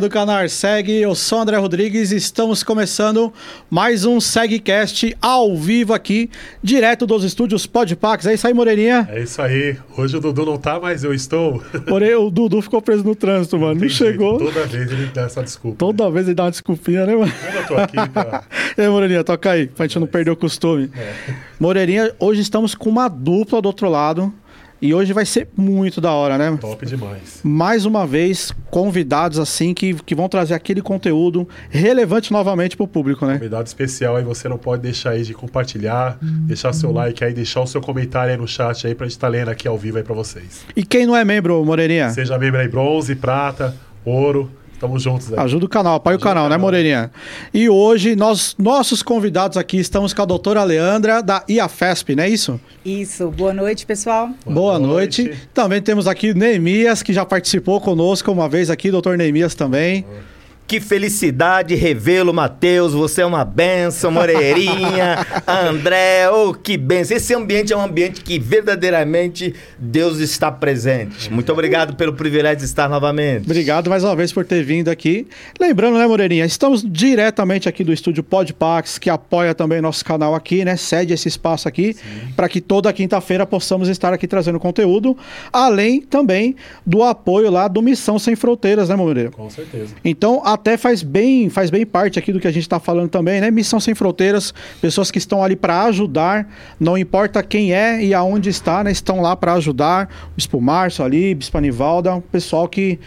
do canal Segue, eu sou André Rodrigues e estamos começando mais um Segcast ao vivo aqui, direto dos estúdios Podpax. É isso aí, Moreirinha? É isso aí. Hoje o Dudu não tá, mas eu estou. Porém, o Dudu ficou preso no trânsito, mano. Não, não chegou. Jeito. Toda vez ele dá essa desculpa. Toda né? vez ele dá uma desculpinha, né, mano? eu tô aqui, tá? e aí, Moreirinha, toca aí, pra gente é não perder o costume. É. Moreirinha, hoje estamos com uma dupla do outro lado. E hoje vai ser muito da hora, né? Top demais. Mais uma vez, convidados assim que, que vão trazer aquele conteúdo relevante novamente para o público, né? Convidado especial aí, você não pode deixar aí de compartilhar, uhum. deixar seu like aí, deixar o seu comentário aí no chat aí pra gente estar tá lendo aqui ao vivo aí para vocês. E quem não é membro, Moreirinha? Seja membro aí, bronze, prata, ouro. Tamo juntos aí. Ajuda o canal, apoia o né, canal, né, Moreirinha? E hoje, nós, nossos convidados aqui, estamos com a doutora Leandra, da IAFESP, não é isso? Isso. Boa noite, pessoal. Boa, Boa noite. noite. Também temos aqui Neemias, que já participou conosco uma vez aqui, doutor Neemias também. Boa. Que felicidade revê-lo, Matheus. Você é uma benção, Moreirinha, André. Oh, que benção. Esse ambiente é um ambiente que verdadeiramente Deus está presente. Muito obrigado pelo privilégio de estar novamente. Obrigado mais uma vez por ter vindo aqui. Lembrando, né, Moreirinha, estamos diretamente aqui do estúdio Podpax, que apoia também nosso canal aqui, né? Cede esse espaço aqui para que toda quinta-feira possamos estar aqui trazendo conteúdo, além também do apoio lá do Missão Sem Fronteiras, né, Moreira? Com certeza. Então, a até faz bem, faz bem parte aqui do que a gente está falando também, né? Missão Sem Fronteiras, pessoas que estão ali para ajudar, não importa quem é e aonde está, né? Estão lá para ajudar. O Márcio ali, Bispo Anivaldo, um pessoal que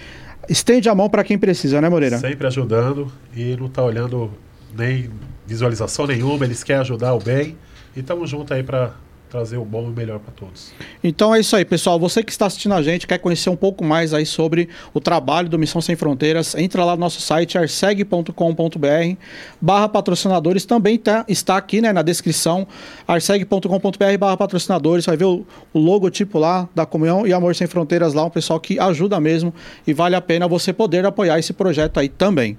estende a mão para quem precisa, né, Moreira? Sempre ajudando e não está olhando nem visualização nenhuma, eles querem ajudar o bem. E estamos juntos aí para trazer o bom e o melhor para todos. Então é isso aí, pessoal. Você que está assistindo a gente, quer conhecer um pouco mais aí sobre o trabalho do Missão Sem Fronteiras, entra lá no nosso site arseg.com.br barra patrocinadores, também tá, está aqui né, na descrição, arseg.com.br barra patrocinadores, vai ver o, o logotipo lá da Comunhão e Amor Sem Fronteiras lá, um pessoal que ajuda mesmo e vale a pena você poder apoiar esse projeto aí também.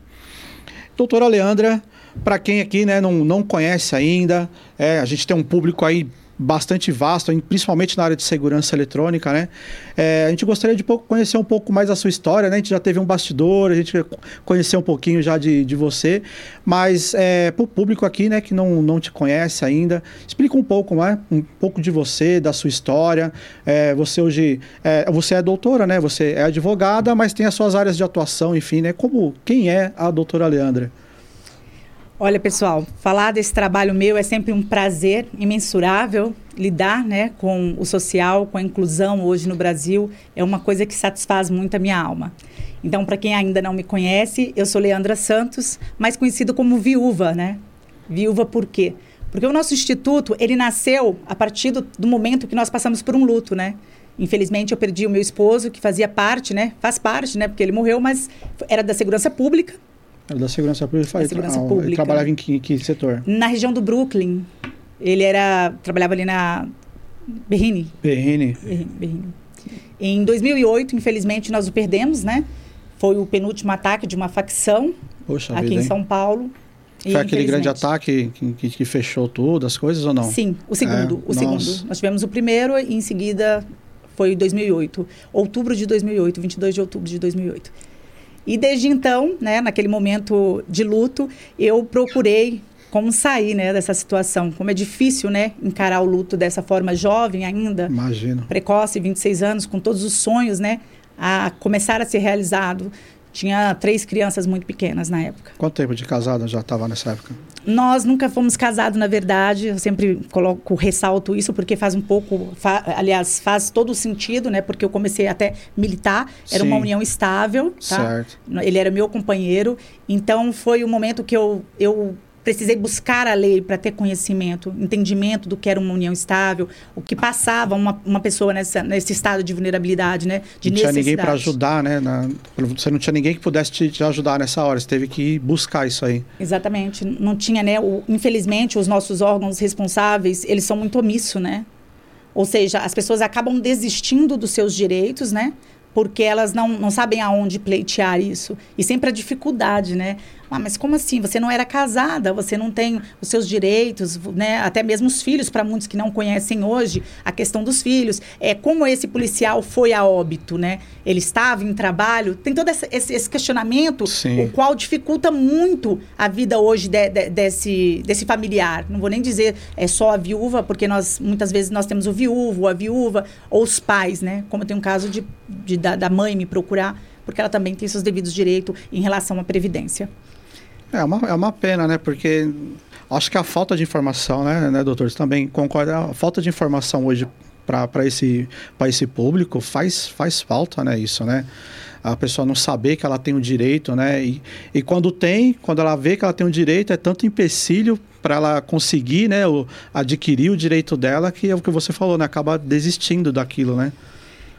Doutora Leandra, para quem aqui né, não, não conhece ainda, é, a gente tem um público aí bastante vasto, principalmente na área de segurança eletrônica, né? É, a gente gostaria de conhecer um pouco mais a sua história, né? A gente já teve um bastidor, a gente conheceu um pouquinho já de, de você, mas é, para o público aqui, né, que não, não te conhece ainda, explica um pouco, né? Um pouco de você, da sua história. É, você hoje, é, você é doutora, né? Você é advogada, mas tem as suas áreas de atuação, enfim, né? Como, quem é a doutora Leandra? Olha, pessoal, falar desse trabalho meu é sempre um prazer imensurável. Lidar né, com o social, com a inclusão hoje no Brasil, é uma coisa que satisfaz muito a minha alma. Então, para quem ainda não me conhece, eu sou Leandra Santos, mais conhecida como viúva, né? Viúva por quê? Porque o nosso instituto, ele nasceu a partir do, do momento que nós passamos por um luto, né? Infelizmente, eu perdi o meu esposo, que fazia parte, né? Faz parte, né? Porque ele morreu, mas era da segurança pública era da segurança pública. Da segurança tra pública. Ele trabalhava em que, que, setor? Na região do Brooklyn. Ele era trabalhava ali na Berrini. Berrini. Berrini. Em 2008, infelizmente, nós o perdemos, né? Foi o penúltimo ataque de uma facção Poxa aqui vida, em São Paulo. Foi aquele grande ataque que, que, que, fechou tudo, as coisas ou não? Sim, o segundo. É, o segundo. Nós tivemos o primeiro e em seguida foi 2008. Outubro de 2008, 22 de outubro de 2008. E desde então, né, naquele momento de luto, eu procurei como sair né, dessa situação. Como é difícil né, encarar o luto dessa forma jovem ainda. Imagino. Precoce, 26 anos, com todos os sonhos né, a começar a ser realizado. Tinha três crianças muito pequenas na época. Quanto tempo de casada já estava nessa época? Nós nunca fomos casados, na verdade. Eu sempre coloco, ressalto isso, porque faz um pouco. Fa, aliás, faz todo o sentido, né? Porque eu comecei até militar, era Sim. uma união estável. Tá? Certo. Ele era meu companheiro. Então foi o momento que eu, eu precisei buscar a lei para ter conhecimento, entendimento do que era uma união estável, o que passava uma, uma pessoa nessa, nesse estado de vulnerabilidade, né? De não tinha ninguém para ajudar, né? Na, você não tinha ninguém que pudesse te, te, ajudar nessa hora. Você teve que buscar isso aí. Exatamente. Não tinha, né? O, infelizmente, os nossos órgãos responsáveis, eles são muito omissos, né? Ou seja, as pessoas acabam desistindo dos seus direitos, né? porque elas não, não sabem aonde pleitear isso. E sempre a dificuldade, né? Ah, mas como assim? Você não era casada, você não tem os seus direitos, né? Até mesmo os filhos, para muitos que não conhecem hoje, a questão dos filhos. É como esse policial foi a óbito, né? Ele estava em trabalho. Tem todo esse, esse questionamento, Sim. o qual dificulta muito a vida hoje de, de, desse, desse familiar. Não vou nem dizer é só a viúva, porque nós muitas vezes nós temos o viúvo, a viúva, ou os pais, né? Como tem um caso de, de da, da mãe me procurar, porque ela também tem seus devidos direitos em relação à previdência. É uma, é uma pena, né? Porque acho que a falta de informação, né, né doutor? Você também concorda? A falta de informação hoje para esse, esse público faz, faz falta, né? Isso, né? A pessoa não saber que ela tem o um direito, né? E, e quando tem, quando ela vê que ela tem o um direito, é tanto empecilho para ela conseguir, né? O, adquirir o direito dela que é o que você falou, né? Acaba desistindo daquilo, né?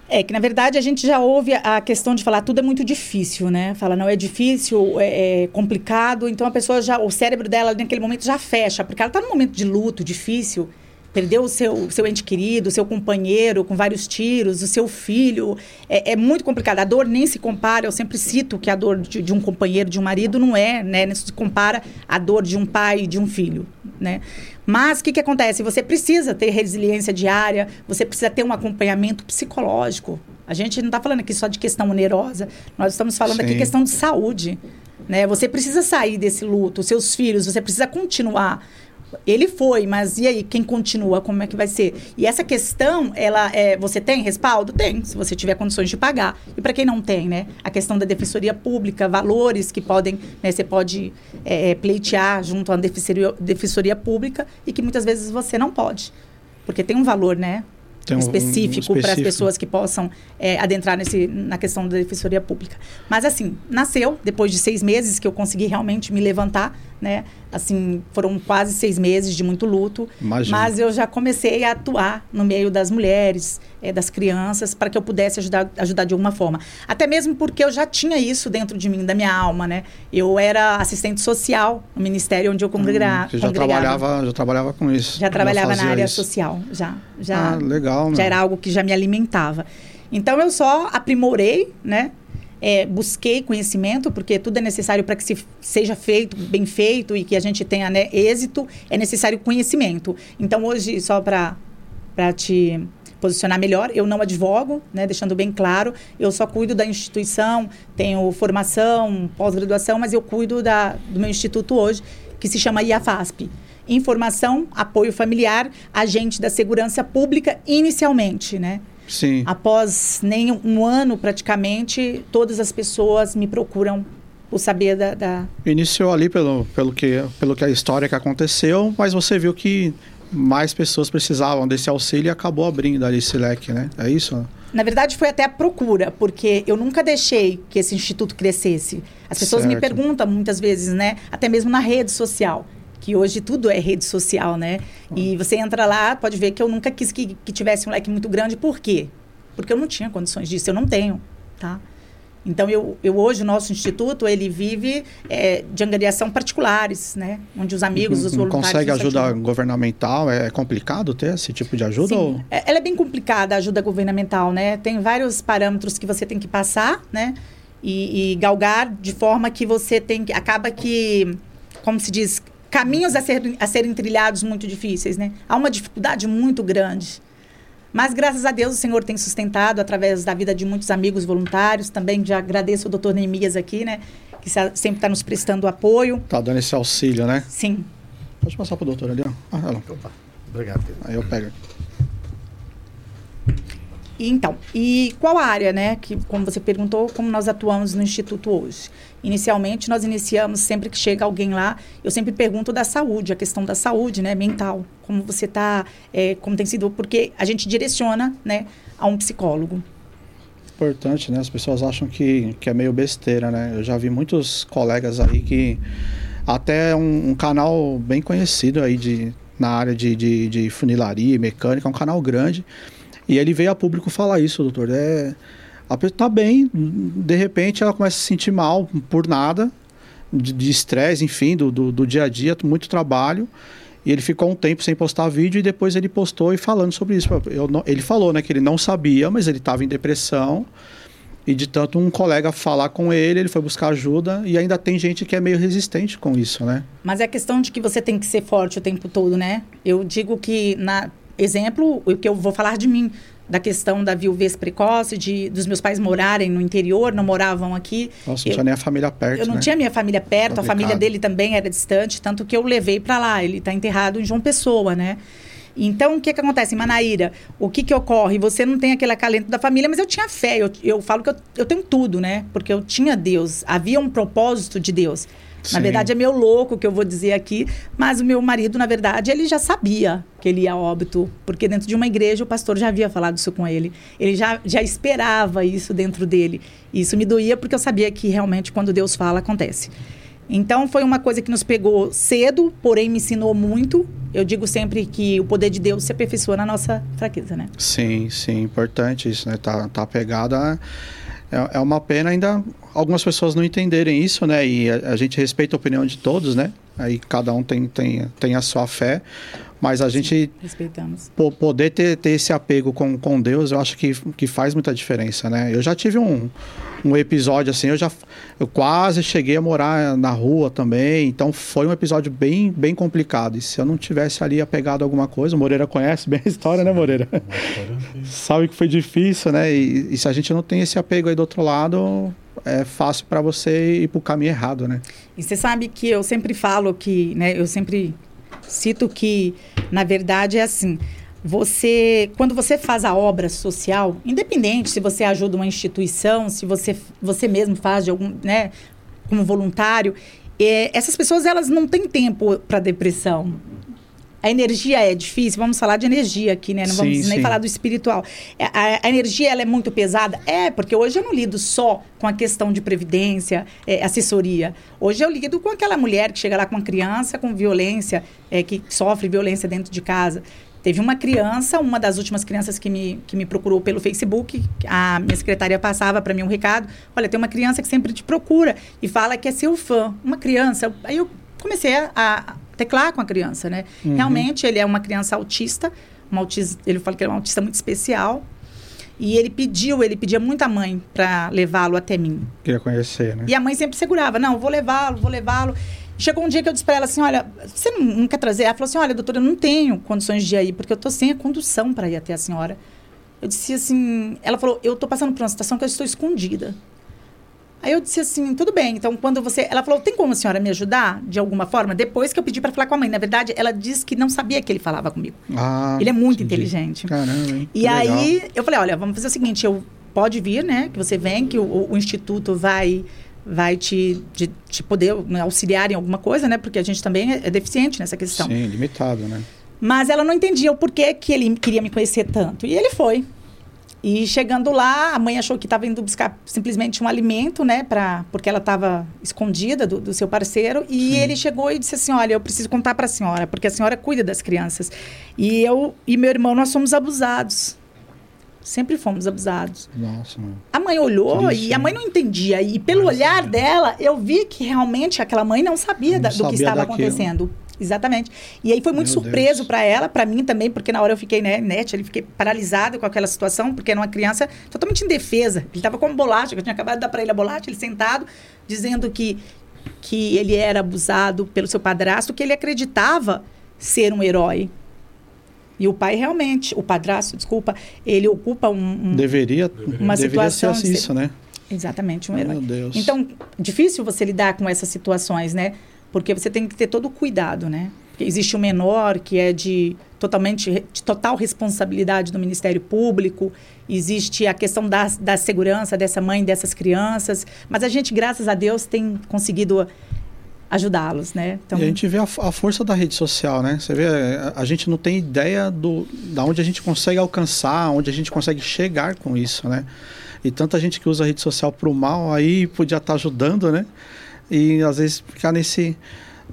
É que, na verdade, a gente já ouve a questão de falar tudo é muito difícil, né? Fala, não, é difícil, é, é complicado. Então, a pessoa já, o cérebro dela, naquele momento, já fecha. Porque ela está num momento de luto difícil, perdeu o seu, seu ente querido, o seu companheiro com vários tiros, o seu filho. É, é, muito complicado. A dor nem se compara. Eu sempre cito que a dor de, de um companheiro, de um marido, não é, né? Não se compara à dor de um pai e de um filho, né? Mas o que, que acontece? Você precisa ter resiliência diária, você precisa ter um acompanhamento psicológico. A gente não está falando aqui só de questão onerosa, nós estamos falando Sim. aqui questão de saúde. Né? Você precisa sair desse luto, seus filhos, você precisa continuar. Ele foi, mas e aí, quem continua? Como é que vai ser? E essa questão, ela é, você tem respaldo? Tem, se você tiver condições de pagar. E para quem não tem, né? A questão da defensoria pública, valores que podem, né, você pode é, é pleitear junto à defensoria, defensoria pública e que muitas vezes você não pode. Porque tem um valor, né? Um, específico, um para as pessoas que possam é, adentrar nesse, na questão da defensoria pública. Mas assim, nasceu depois de seis meses que eu consegui realmente me levantar, né? Assim, foram quase seis meses de muito luto. Imagina. Mas eu já comecei a atuar no meio das mulheres, é, das crianças, para que eu pudesse ajudar, ajudar de alguma forma. Até mesmo porque eu já tinha isso dentro de mim, da minha alma, né? Eu era assistente social no ministério onde eu congregava. Hum, já trabalhava, já trabalhava com isso. Já trabalhava na área isso. social, já. já ah, legal. Já era algo que já me alimentava. Então eu só aprimorei, né? É, busquei conhecimento, porque tudo é necessário para que se seja feito, bem feito e que a gente tenha né, êxito, é necessário conhecimento. Então, hoje, só para te posicionar melhor, eu não advogo, né, deixando bem claro, eu só cuido da instituição, tenho formação, pós-graduação, mas eu cuido da, do meu instituto hoje, que se chama IAFASP. Informação, apoio familiar, agente da segurança pública inicialmente, né? Sim. Após nem um ano praticamente, todas as pessoas me procuram por saber da, da... Iniciou ali pelo, pelo, que, pelo que a história que aconteceu, mas você viu que mais pessoas precisavam desse auxílio e acabou abrindo ali esse leque, né? É isso? Na verdade, foi até a procura, porque eu nunca deixei que esse instituto crescesse. As pessoas certo. me perguntam muitas vezes, né? Até mesmo na rede social que hoje tudo é rede social, né? E você entra lá, pode ver que eu nunca quis que, que tivesse um leque muito grande. Por quê? Porque eu não tinha condições disso, eu não tenho, tá? Então, eu, eu hoje, o nosso instituto, ele vive é, de angariação particulares, né? Onde os amigos, os voluntários... Consegue ajuda governamental? É complicado ter esse tipo de ajuda? Sim, ou... É, ela é bem complicada, a ajuda governamental, né? Tem vários parâmetros que você tem que passar, né? E, e galgar de forma que você tem que... Acaba que, como se diz, caminhos a, ser, a serem trilhados muito difíceis, né? Há uma dificuldade muito grande. Mas, graças a Deus, o Senhor tem sustentado através da vida de muitos amigos voluntários. Também já agradeço o doutor Neemias aqui, né? Que sempre está nos prestando apoio. Está dando esse auxílio, né? Sim. Pode passar para o doutor ali, ó. Ah, ela. Opa, obrigado. Aí eu pego. E, então, e qual a área, né, que, como você perguntou, como nós atuamos no Instituto hoje? Inicialmente, nós iniciamos, sempre que chega alguém lá, eu sempre pergunto da saúde, a questão da saúde, né, mental, como você está, é, como tem sido, porque a gente direciona, né, a um psicólogo. Importante, né, as pessoas acham que, que é meio besteira, né, eu já vi muitos colegas aí que, até um, um canal bem conhecido aí de, na área de, de, de funilaria, mecânica, um canal grande, e ele veio a público falar isso, doutor. É, a pessoa tá bem, de repente ela começa a se sentir mal por nada, de estresse, enfim, do, do, do, dia a dia, muito trabalho. E ele ficou um tempo sem postar vídeo e depois ele postou e falando sobre isso. Eu, ele falou né, que ele não sabia, mas ele estava em depressão. E de tanto um colega falar com ele, ele foi buscar ajuda e ainda tem gente que é meio resistente com isso, né? Mas é a questão de que você tem que ser forte o tempo todo, né? Eu digo que, na exemplo, o que eu vou falar de mim, da questão da viuvez precoce, de dos meus pais morarem no interior, não moravam aqui. Nossa, não eu, tinha nem a família perto, Eu não né? tinha minha família perto, Complicado. a família dele também era distante, tanto que eu levei para lá. Ele está enterrado em João Pessoa, né? Então, o que, que acontece? Manaíra, o que, que ocorre? Você não tem aquele acalento da família, mas eu tinha fé. Eu, eu falo que eu, eu tenho tudo, né? Porque eu tinha Deus. Havia um propósito de Deus. Sim. Na verdade, é meu louco que eu vou dizer aqui, mas o meu marido, na verdade, ele já sabia que ele ia a óbito, porque dentro de uma igreja o pastor já havia falado isso com ele. Ele já, já esperava isso dentro dele. E isso me doía porque eu sabia que realmente quando Deus fala, acontece. Então foi uma coisa que nos pegou cedo, porém me ensinou muito. Eu digo sempre que o poder de Deus se aperfeiçoa na nossa fraqueza, né? Sim, sim, importante isso, né? Tá, tá pegada. É, é uma pena ainda algumas pessoas não entenderem isso, né? E a, a gente respeita a opinião de todos, né? Aí cada um tem, tem, tem a sua fé. Mas a gente respeitamos. poder ter, ter esse apego com, com Deus, eu acho que, que faz muita diferença, né? Eu já tive um, um episódio assim, eu já eu quase cheguei a morar na rua também, então foi um episódio bem, bem complicado. E se eu não tivesse ali apegado a alguma coisa, o Moreira conhece bem a história, né, Moreira? Sabe que foi difícil, né? E, e se a gente não tem esse apego aí do outro lado, é fácil para você ir para o caminho errado, né? E você sabe que eu sempre falo que, né, eu sempre cito que, na verdade, é assim. Você, quando você faz a obra social, independente se você ajuda uma instituição, se você, você mesmo faz de algum, né, como voluntário, é, essas pessoas elas não têm tempo para depressão a energia é difícil, vamos falar de energia aqui, né? Não sim, vamos nem sim. falar do espiritual. É, a, a, energia ela é muito pesada? É, porque hoje eu não lido só com a questão de previdência, é, assessoria. Hoje eu lido com aquela mulher que chega lá com uma criança com violência, é, que sofre violência dentro de casa. Teve uma criança, uma das últimas crianças que me, que me procurou pelo Facebook, a minha secretária passava para mim um recado. Olha, tem uma criança que sempre te procura e fala que é seu fã. Uma criança. Aí eu comecei a, a teclar com a criança, né? Uhum. Realmente, ele é uma criança autista, uma autista, ele fala que ele é um autista muito especial. E ele pediu, ele pedia muito a mãe para levá-lo até mim. Queria conhecer, né? E a mãe sempre segurava, não, vou levá-lo, vou levá-lo. Chegou um dia que eu disse para ela assim, olha, você não, não, quer trazer? Ela falou assim, olha, doutora, eu não tenho condições de ir, porque eu tô sem a condução para ir até a senhora. Eu disse assim, ela falou, eu tô passando por uma situação que eu estou escondida. Aí eu disse assim, tudo bem. Então, quando você. Ela falou, tem como a senhora me ajudar de alguma forma? Depois que eu pedi para falar com a mãe. Na verdade, ela disse que não sabia que ele falava comigo. Ah, ele é muito entendi. inteligente. Caramba, hein? E aí eu falei, olha, vamos fazer o seguinte, eu pode vir, né? Que você vem, que o, o instituto vai vai te, de, te poder né, auxiliar em alguma coisa, né? Porque a gente também é, é deficiente nessa questão. Sim, limitado, né? Mas ela não entendia o porquê que ele queria me conhecer tanto. E ele foi. E chegando lá, a mãe achou que estava indo buscar simplesmente um alimento, né? Pra, porque ela estava escondida do, do, seu parceiro. E Sim. ele chegou e disse assim: Olha, eu preciso contar para a senhora, porque a senhora cuida das crianças. E eu e meu irmão, nós somos abusados. Sempre fomos abusados. Nossa, mãe. A mãe olhou e a mãe não entendia. E pelo Nossa, olhar dela, eu vi que realmente aquela mãe não sabia não da, do sabia que estava daquilo. acontecendo. Exatamente. E aí foi muito Meu surpreso para ela, para mim também, porque na hora eu fiquei, né, net, ele fiquei paralisado com aquela situação, porque era uma criança totalmente indefesa. Ele estava com bolacha, que eu tinha acabado de dar para ele a bolacha, ele sentado, dizendo que, que ele era abusado pelo seu padrasto, que ele acreditava ser um herói. E o pai realmente, o padrasto, desculpa, ele ocupa um, um deveria uma deveria situação ser isso, né? Exatamente, um herói. Meu Deus. Então, difícil você lidar com essas situações, né? Porque você tem que ter todo o cuidado, né? Porque existe o menor que é de totalmente de total responsabilidade do Ministério Público, existe a questão da, da segurança dessa mãe, dessas crianças, mas a gente, graças a Deus, tem conseguido ajudá-los, né? Então... E a gente vê a, a, força da rede social, né? Você vê, a, a, gente não tem ideia do, da onde a gente consegue alcançar, onde a gente consegue chegar com isso, né? E tanta gente que usa a rede social para o mal aí podia estar tá ajudando, né? E às vezes ficar nesse.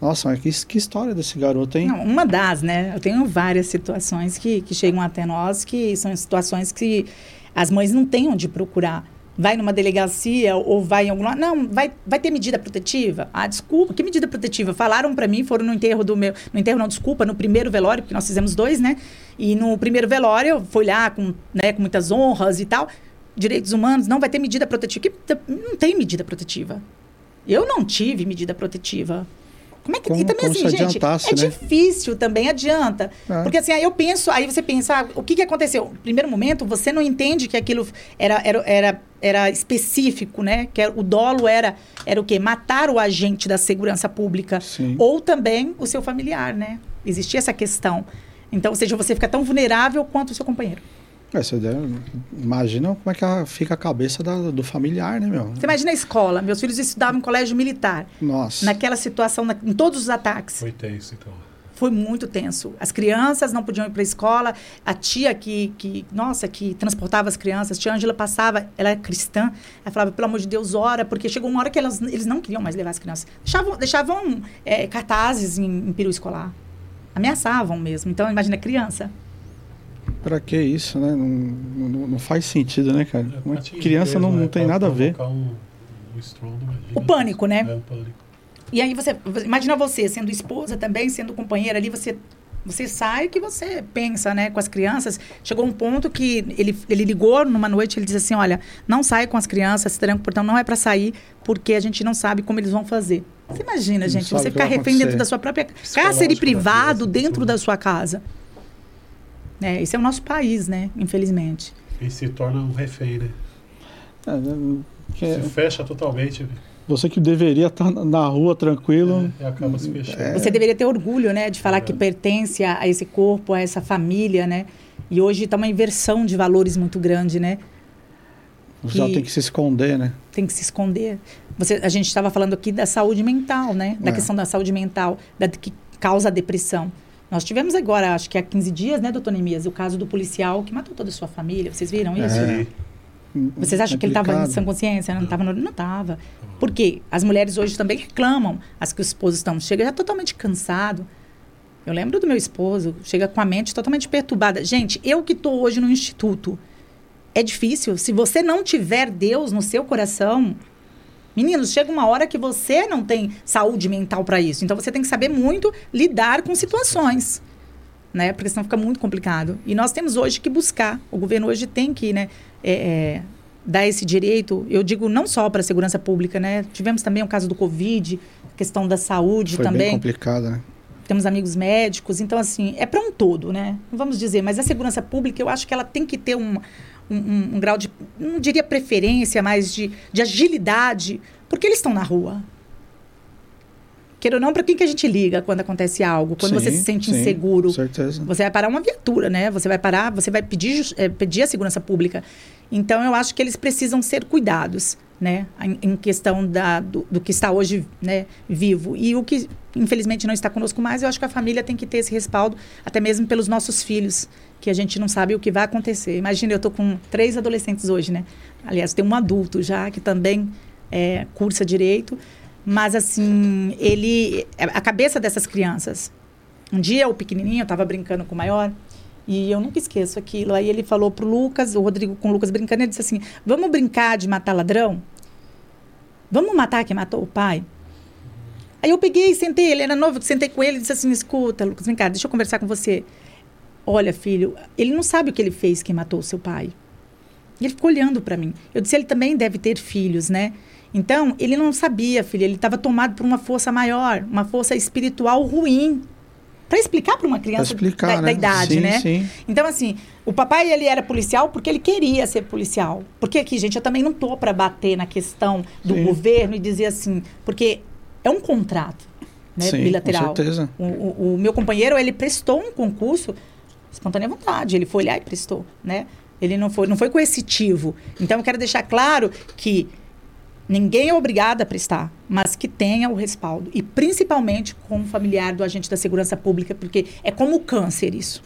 Nossa, que, que história desse garoto, hein? Não, uma das, né? Eu tenho várias situações que, que chegam até nós que são situações que as mães não têm onde procurar. Vai numa delegacia ou vai em algum Não, vai, vai ter medida protetiva? Ah, desculpa, que medida protetiva? Falaram para mim, foram no enterro do meu. No enterro, não, desculpa, no primeiro velório, porque nós fizemos dois, né? E no primeiro velório, eu fui lá com, né, com muitas honras e tal. direitos humanos, não vai ter medida protetiva. Que não tem medida protetiva. Eu não tive medida protetiva. Como é que. Como- e também assim, gente, é né? difícil também, adianta. É. Porque assim, aí eu penso, aí você pensa, ah, o que, que aconteceu? No primeiro momento, você não entende que aquilo era, era, era, era específico, né? Que era- o dolo era, era o quê? Matar o agente da segurança pública. Sim. Ou também o seu familiar, né? Existia essa questão. Então, ou seja, você fica tão vulnerável quanto o seu companheiro. É, você deve- imagina como é que fica a cabeça da- do familiar, né, meu? Você imagina a escola. Meus filhos estudavam em colégio militar. Nossa. Naquela situação, na- em todos os ataques. Foi tenso, então. Foi muito tenso. As crianças não podiam ir para a escola. A tia que, que, nossa, que transportava as crianças, a tia Ângela passava, ela é cristã. Ela falava, pelo amor de Deus, ora, porque chegou uma hora que elas, eles não queriam mais levar as crianças. Deixavam, deixavam é, cartazes em, em peru escolar. Ameaçavam mesmo. Então, imagina, criança. Pra que isso, né? Não, não, não faz sentido, né, cara? É, Uma criança não, mesmo, não é, tem nada a ver. Um, um estrondo, imagina. O pânico, né? É, o pânico. E aí você, imagina você sendo esposa também, sendo companheira ali, você você sai que você pensa, né, com as crianças. Chegou um ponto que ele, ele ligou numa noite, ele disse assim, olha, não sai com as crianças, se tranca, portão não é para sair, porque a gente não sabe como eles vão fazer. Você imagina, Não gente, você ficar refém dentro da sua própria cárcere da privado dentro da sua casa. É, esse é o nosso país, né, infelizmente. E se torna um refém, né? É, né, que Se fecha totalmente você que deveria estar na rua tranquilo. é, e acaba se fechando. É. Você deveria ter orgulho, né, de falar É. que pertence a, esse corpo, a essa família, né? E hoje está uma inversão de valores muito grande, né? Já E- tem que se esconder, né? Tem que se esconder. Você, a gente estava falando aqui da saúde mental, né? Da É. questão da saúde mental, da, que causa a depressão. Nós tivemos agora, acho que há 15 dias, né, doutor Nemias, o caso do policial que matou toda a sua família. Vocês viram isso? É. Vocês acham que ele estava em sã consciência? Não estava. Não estava. Por quê? As mulheres hoje também reclamam. As que os esposos estão. Chega já totalmente cansado. Eu lembro do meu esposo. Chega com a mente totalmente perturbada. Gente, eu que estou hoje no instituto. É difícil. Se você não tiver Deus no seu coração... Meninos, chega uma hora que você não tem saúde mental para isso. Então, você tem que saber muito lidar com situações né? Porque senão fica muito complicado. E nós temos hoje que buscar. O governo hoje tem que, né, é, é, dar esse direito. Eu digo não só para a segurança pública, né? Tivemos também o caso do Covid, questão da saúde Foi bem também. complicado, né? Temos amigos médicos, então assim é para um todo, né? Não vamos dizer, mas a segurança pública eu acho que ela tem que ter um, um, um- um grau de, não diria preferência, mas de, de agilidade, porque eles estão na rua. Queira ou não, para quem que a gente liga quando acontece algo? Quando você Sim, se sente sim, inseguro. Certeza. Você vai parar uma viatura, né? Você vai parar, você vai pedir, eh, pedir a segurança pública. Então, eu acho que eles precisam ser cuidados, né? Em, em questão da, do, do que está hoje né, vivo. E o que, infelizmente, não está conosco mais, eu acho que a família tem que ter esse respaldo, até mesmo pelos nossos filhos, que a gente não sabe o que vai acontecer. Imagina, eu estou com três adolescentes hoje, né? Aliás, tem um adulto já que também eh, cursa direito. Mas, assim, ele... A cabeça dessas crianças... Um dia, o pequenininho, estava brincando com o maior, e eu nunca esqueço aquilo. Aí ele falou pro Lucas, o Rodrigo com o Lucas brincando, ele disse assim: Vamos brincar de matar ladrão? Vamos matar quem matou o pai? Aí eu peguei, sentei, ele era novo, sentei com ele e disse assim: Escuta, Lucas, vem cá, deixa eu conversar com você. Olha, filho, ele não sabe o que ele fez, quem matou o seu pai. E ele ficou olhando para mim. Eu disse: ele também deve ter filhos, né? Então, ele não sabia, filho, ele estava tomado por uma força maior, uma força espiritual ruim. Para explicar para uma criança explicar, da, né? da idade, sim, né? Sim. Então, assim, o papai, ele era policial porque ele queria ser policial. Porque aqui, gente, eu também não tô para bater na questão do Sim. governo e dizer assim, porque é um contrato né, Sim, bilateral. com certeza. O, o- o meu companheiro, ele prestou um concurso espontânea vontade, ele foi olhar e prestou, né? Ele não foi, não foi coercitivo. Então, eu quero deixar claro que ninguém é obrigado a prestar, mas que tenha o respaldo. E principalmente com o familiar do agente da segurança pública, porque é como o câncer isso.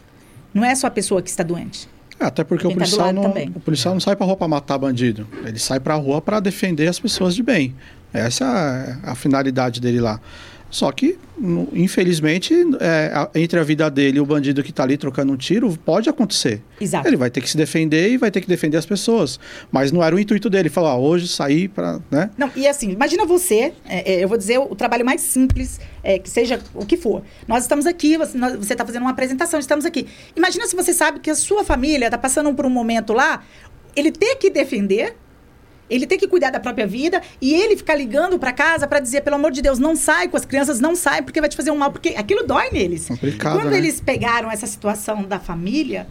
Não é só a pessoa que está doente. É, até porque o Quem tá policial, lado não, também. o policial não sai pra rua pra matar bandido. Ele sai pra rua pra defender as pessoas de bem. Essa é a finalidade dele lá. Só que, infelizmente, é, entre a vida dele e o bandido que tá ali trocando um tiro, pode acontecer. Exato. Ele vai ter que se defender e vai ter que defender as pessoas. Mas não era o intuito dele falar, ah, hoje sair pra. Né? Não, e assim, imagina você, é, é, eu vou dizer o, o trabalho mais simples, é, que seja o que for. Nós estamos aqui, você está fazendo uma apresentação, estamos aqui. Imagina se você sabe que a sua família está passando por um momento lá, ele ter que defender, ele ter que cuidar da própria vida e ele ficar ligando para casa para dizer, pelo amor de Deus, não sai com as crianças, não sai porque vai te fazer um mal, porque aquilo dói neles. Complicado, Quando né? eles pegaram essa situação da família,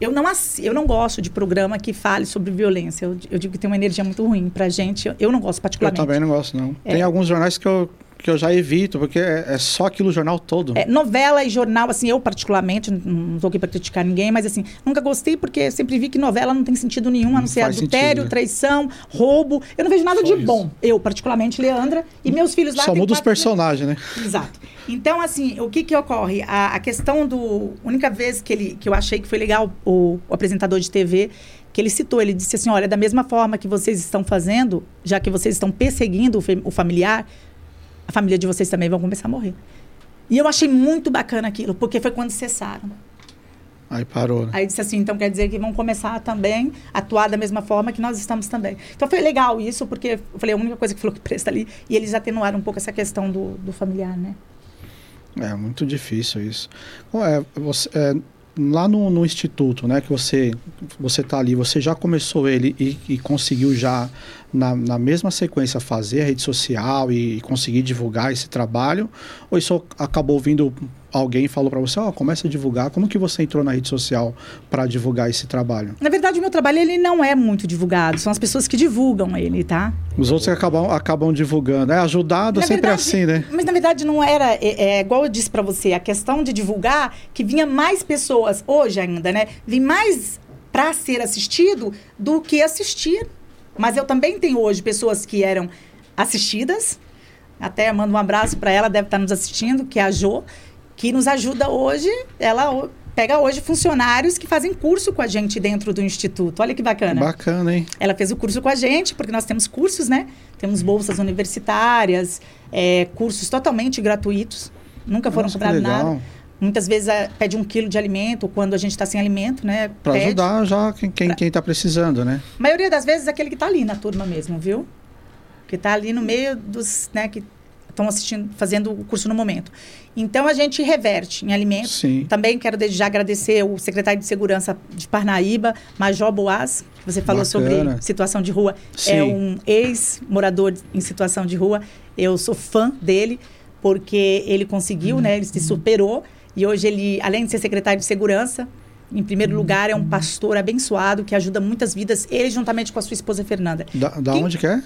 eu não, eu não gosto de programa que fale sobre violência. Eu, eu digo que tem uma energia muito ruim pra gente. Eu, eu não gosto Eu particularmente. também não gosto, não. É. Tem alguns jornais que eu, que eu já evito, porque é, é só aquilo o jornal todo. É, novela e jornal, assim, eu particularmente, não- estou aqui para criticar ninguém, mas assim, nunca gostei porque sempre vi que novela não tem sentido nenhum, a Não não ser adultério, sentido, né? traição, roubo. Eu não vejo nada Só de isso. bom. Eu, particularmente, Leandra, e meus filhos lá Só muda os personagens, né? Exato. Então, assim, o que que ocorre? A, a questão do... A única vez que, ele, que eu achei que foi legal, o, o apresentador de TV, que ele citou, ele disse assim, olha, da mesma forma que vocês estão fazendo, já que vocês estão perseguindo o, o familiar, a família de vocês também vão começar a morrer. E eu achei muito bacana aquilo, porque foi quando cessaram. Aí parou, né? Aí disse assim, então quer dizer que vão começar também a atuar da mesma forma que nós estamos também. Então foi legal isso, porque eu falei, a única coisa que falou que presta ali, e eles atenuaram um pouco essa questão do, do familiar, né? É muito difícil isso. Bom, É, você, é, lá no, no instituto, né, que você você tá ali, você já começou ele e, e conseguiu já na, na mesma sequência fazer a rede social e, conseguir divulgar esse trabalho? Ou isso acabou vindo alguém falou para você, ó, começa a divulgar? Como que você entrou na rede social para divulgar esse trabalho? Na verdade, o meu trabalho ele não é muito divulgado, são as pessoas que divulgam ele, tá? Os outros acabam, acabam divulgando. É ajudado Na sempre verdade- assim, né? Mas na verdade não era, é, é, igual eu disse pra você, a questão de divulgar que vinha mais pessoas hoje ainda, né? Vem mais para ser assistido do que assistir. Mas eu também tenho hoje pessoas que eram assistidas. Até mando um abraço para ela, deve estar nos assistindo, que é a Jo, que nos ajuda hoje. Ela pega hoje funcionários que fazem curso com a gente dentro do instituto. Olha que bacana. Bacana, hein? Ela fez o curso com a gente, porque nós temos cursos, né? Temos bolsas universitárias, é, cursos totalmente gratuitos. Nunca foram cobrados nada. Muitas vezes é, pede um quilo de alimento quando a gente está sem alimento, né? Para ajudar já quem, quem, quem tá precisando, né? A maioria das vezes é aquele que está ali na turma mesmo, viu? Que está ali no meio dos, né, que estão assistindo, fazendo o curso no momento. Então a gente reverte em alimentos. Sim. Também quero desde já agradecer o secretário de Segurança de Parnaíba, Major Boaz, que você falou Bacana. sobre situação de rua. Sim. É um ex-morador em situação de rua. Eu sou fã dele, porque ele conseguiu, né? Ele se superou. E hoje ele, além de ser secretário de Segurança, em primeiro lugar, é um pastor abençoado que ajuda muitas vidas, ele juntamente com a sua esposa Fernanda. Da, da Quem- onde que é?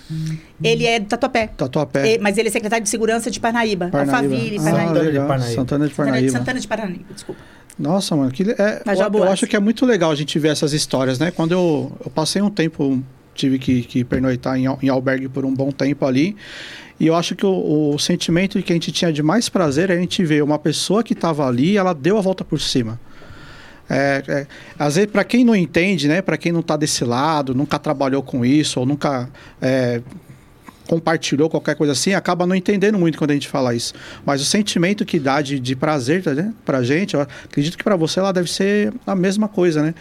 Ele é do Tatuapé. Tatuapé. E- mas ele é secretário de Segurança de Parnaíba. Parnaíba. Alphaville, Ah, Parnaíba. Santana de. Parnaíba. Santana de Parnaíba. Santana de Parnaíba, desculpa. Nossa, mano, que, é, Mas eu, eu acho que é muito legal a gente ver essas histórias, né? Quando eu, eu passei um tempo, tive que, que pernoitar em, em albergue por um bom tempo ali, e eu acho que o, o sentimento que a gente tinha de mais prazer é a gente ver uma pessoa que estava ali, ela deu a volta por cima. É, é, às vezes, para quem não entende, né? Para quem não está desse lado, nunca trabalhou com isso, ou nunca é, compartilhou qualquer coisa assim, acaba não entendendo muito quando a gente fala isso. Mas o sentimento que dá de, de prazer né, pra gente, eu acredito que para você ela deve ser a mesma coisa, né?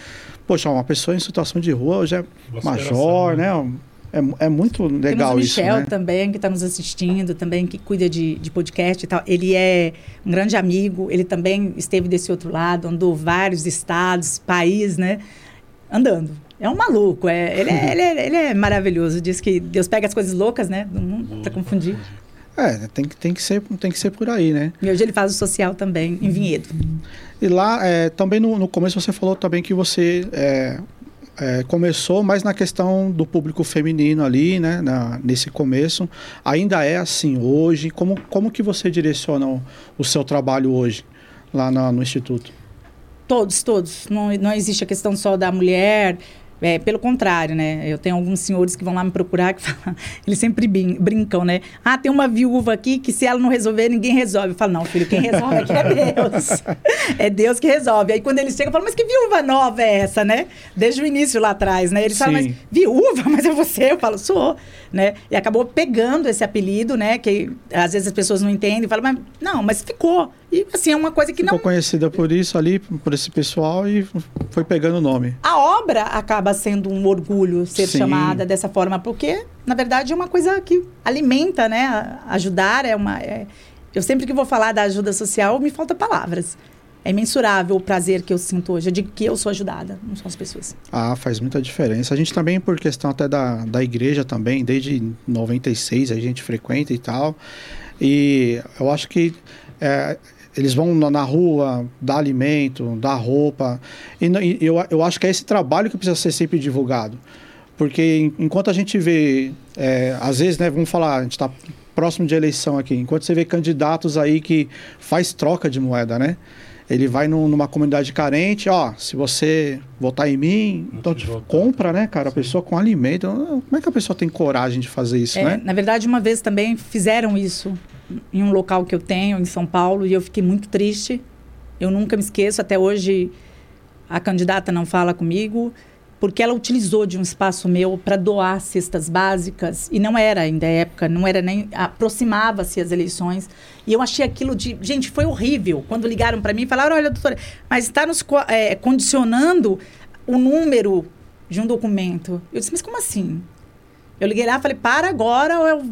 Poxa, uma pessoa em situação de rua hoje é major, superação, né? É, é muito legal Temos o isso, Michel né? também, que está nos assistindo, também que cuida de, de podcast e tal. Ele é um grande amigo, ele também esteve desse outro lado, andou vários estados, país, né? Andando. É um maluco, é, ele, é, ele, é, ele é maravilhoso. Diz que Deus pega as coisas loucas, né? Não para confundir. É, tem, que- tem, que ser, tem que ser por aí, né? E hoje ele faz o social também, em Vinhedo. E lá, é, também no, no começo você falou também que você é, é, começou mais na questão do público feminino ali, né? na- nesse começo. Ainda é assim hoje? Como, como que você direciona o, o seu trabalho hoje lá na- no Instituto? Todos, todos. Não, não existe a questão só da mulher. É, pelo contrário, né? Eu tenho alguns senhores que vão lá me procurar que falam, eles sempre brin- brincam, né? Ah, tem uma viúva aqui que se ela não resolver, ninguém resolve. Eu falo, não, filho, quem resolve aqui é Deus. é Deus que resolve. Aí quando eles chegam, eu falo, mas que viúva nova é essa, né? Desde o início lá atrás, né? Eles falam, Sim. mas viúva? Mas é você? Eu falo, sou, né? E acabou pegando esse apelido, né? Que às vezes as pessoas não entendem, falam, mas não, mas ficou. E assim, é uma coisa que Ficou não conhecida por isso ali, por esse pessoal e foi pegando o nome. a obra acaba sendo um orgulho ser Sim. chamada dessa forma, porque, na verdade, é uma coisa que alimenta, né? Ajudar é uma. é- Eu sempre que vou falar da ajuda social, me falta palavras. É imensurável o prazer que eu sinto hoje. Digo que eu sou ajudada, não são as pessoas. Ah, faz muita diferença. A gente também, por questão até da, da igreja também, desde 96 a gente frequenta e tal. E eu acho que é, eles vão na, rua dar alimento, dar roupa. E, e eu, eu acho que é esse trabalho que precisa ser sempre divulgado. Porque en- enquanto a gente vê, é, às vezes, né, vamos falar, a gente está próximo de eleição aqui, enquanto você vê candidatos aí que faz troca de moeda, né? Ele vai num- numa comunidade carente, ó, se você votar em mim, então votar. compra, né, cara? A Sim. pessoa com alimento. Como é que a pessoa tem coragem de fazer isso, É, né? Na verdade, uma vez também fizeram isso em um local que eu tenho, em São Paulo, e eu fiquei muito triste. Eu nunca me esqueço, até hoje a candidata não fala comigo, porque ela utilizou de um espaço meu para doar cestas básicas, e não era ainda época, não era nem. aproximava-se as eleições. E eu achei aquilo de. Gente, foi horrível. Quando ligaram para mim e falaram: olha, doutora, mas está nos eh, condicionando o número de um documento. Eu disse: mas como assim? Eu liguei lá falei, para agora, ou eu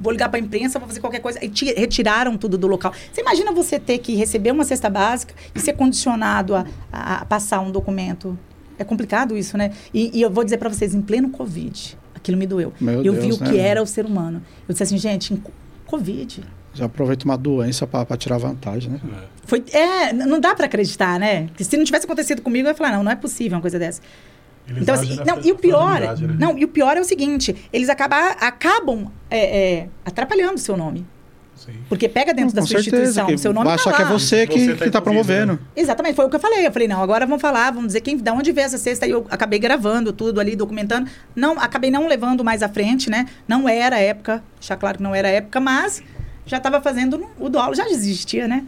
vou ligar para a imprensa, vou fazer qualquer coisa. E ti- retiraram tudo do local. Você imagina você ter que receber uma cesta básica e ser condicionado a- a passar um documento? É complicado isso, né? E, e eu vou dizer para vocês, em pleno Covid, aquilo me doeu. Meu eu vi Deus, o que né? era o ser humano. Eu disse assim, gente, Covid. Já aproveita uma doença para tirar vantagem, né? É. Foi, é, não dá para acreditar, né? Porque se não tivesse acontecido comigo, eu ia falar, não, não é possível uma coisa dessa. Eles Então, assim, não, e o pior, né? não, e o pior é o seguinte, eles acabar, acabam é, é, atrapalhando o seu nome. Sim. Porque pega dentro da sua certeza, instituição, seu nome vai tá achar que é você que, tá que tá envolvido, promovendo. né? Exatamente, foi o que eu falei. Eu falei, não, agora vamos falar, vamos dizer quem, da onde veio essa cesta. E eu acabei gravando tudo ali, documentando. Não, acabei não levando mais à frente, né? Não era a época, deixar claro que não era a época, mas já estava fazendo no- o dolo, já existia, né?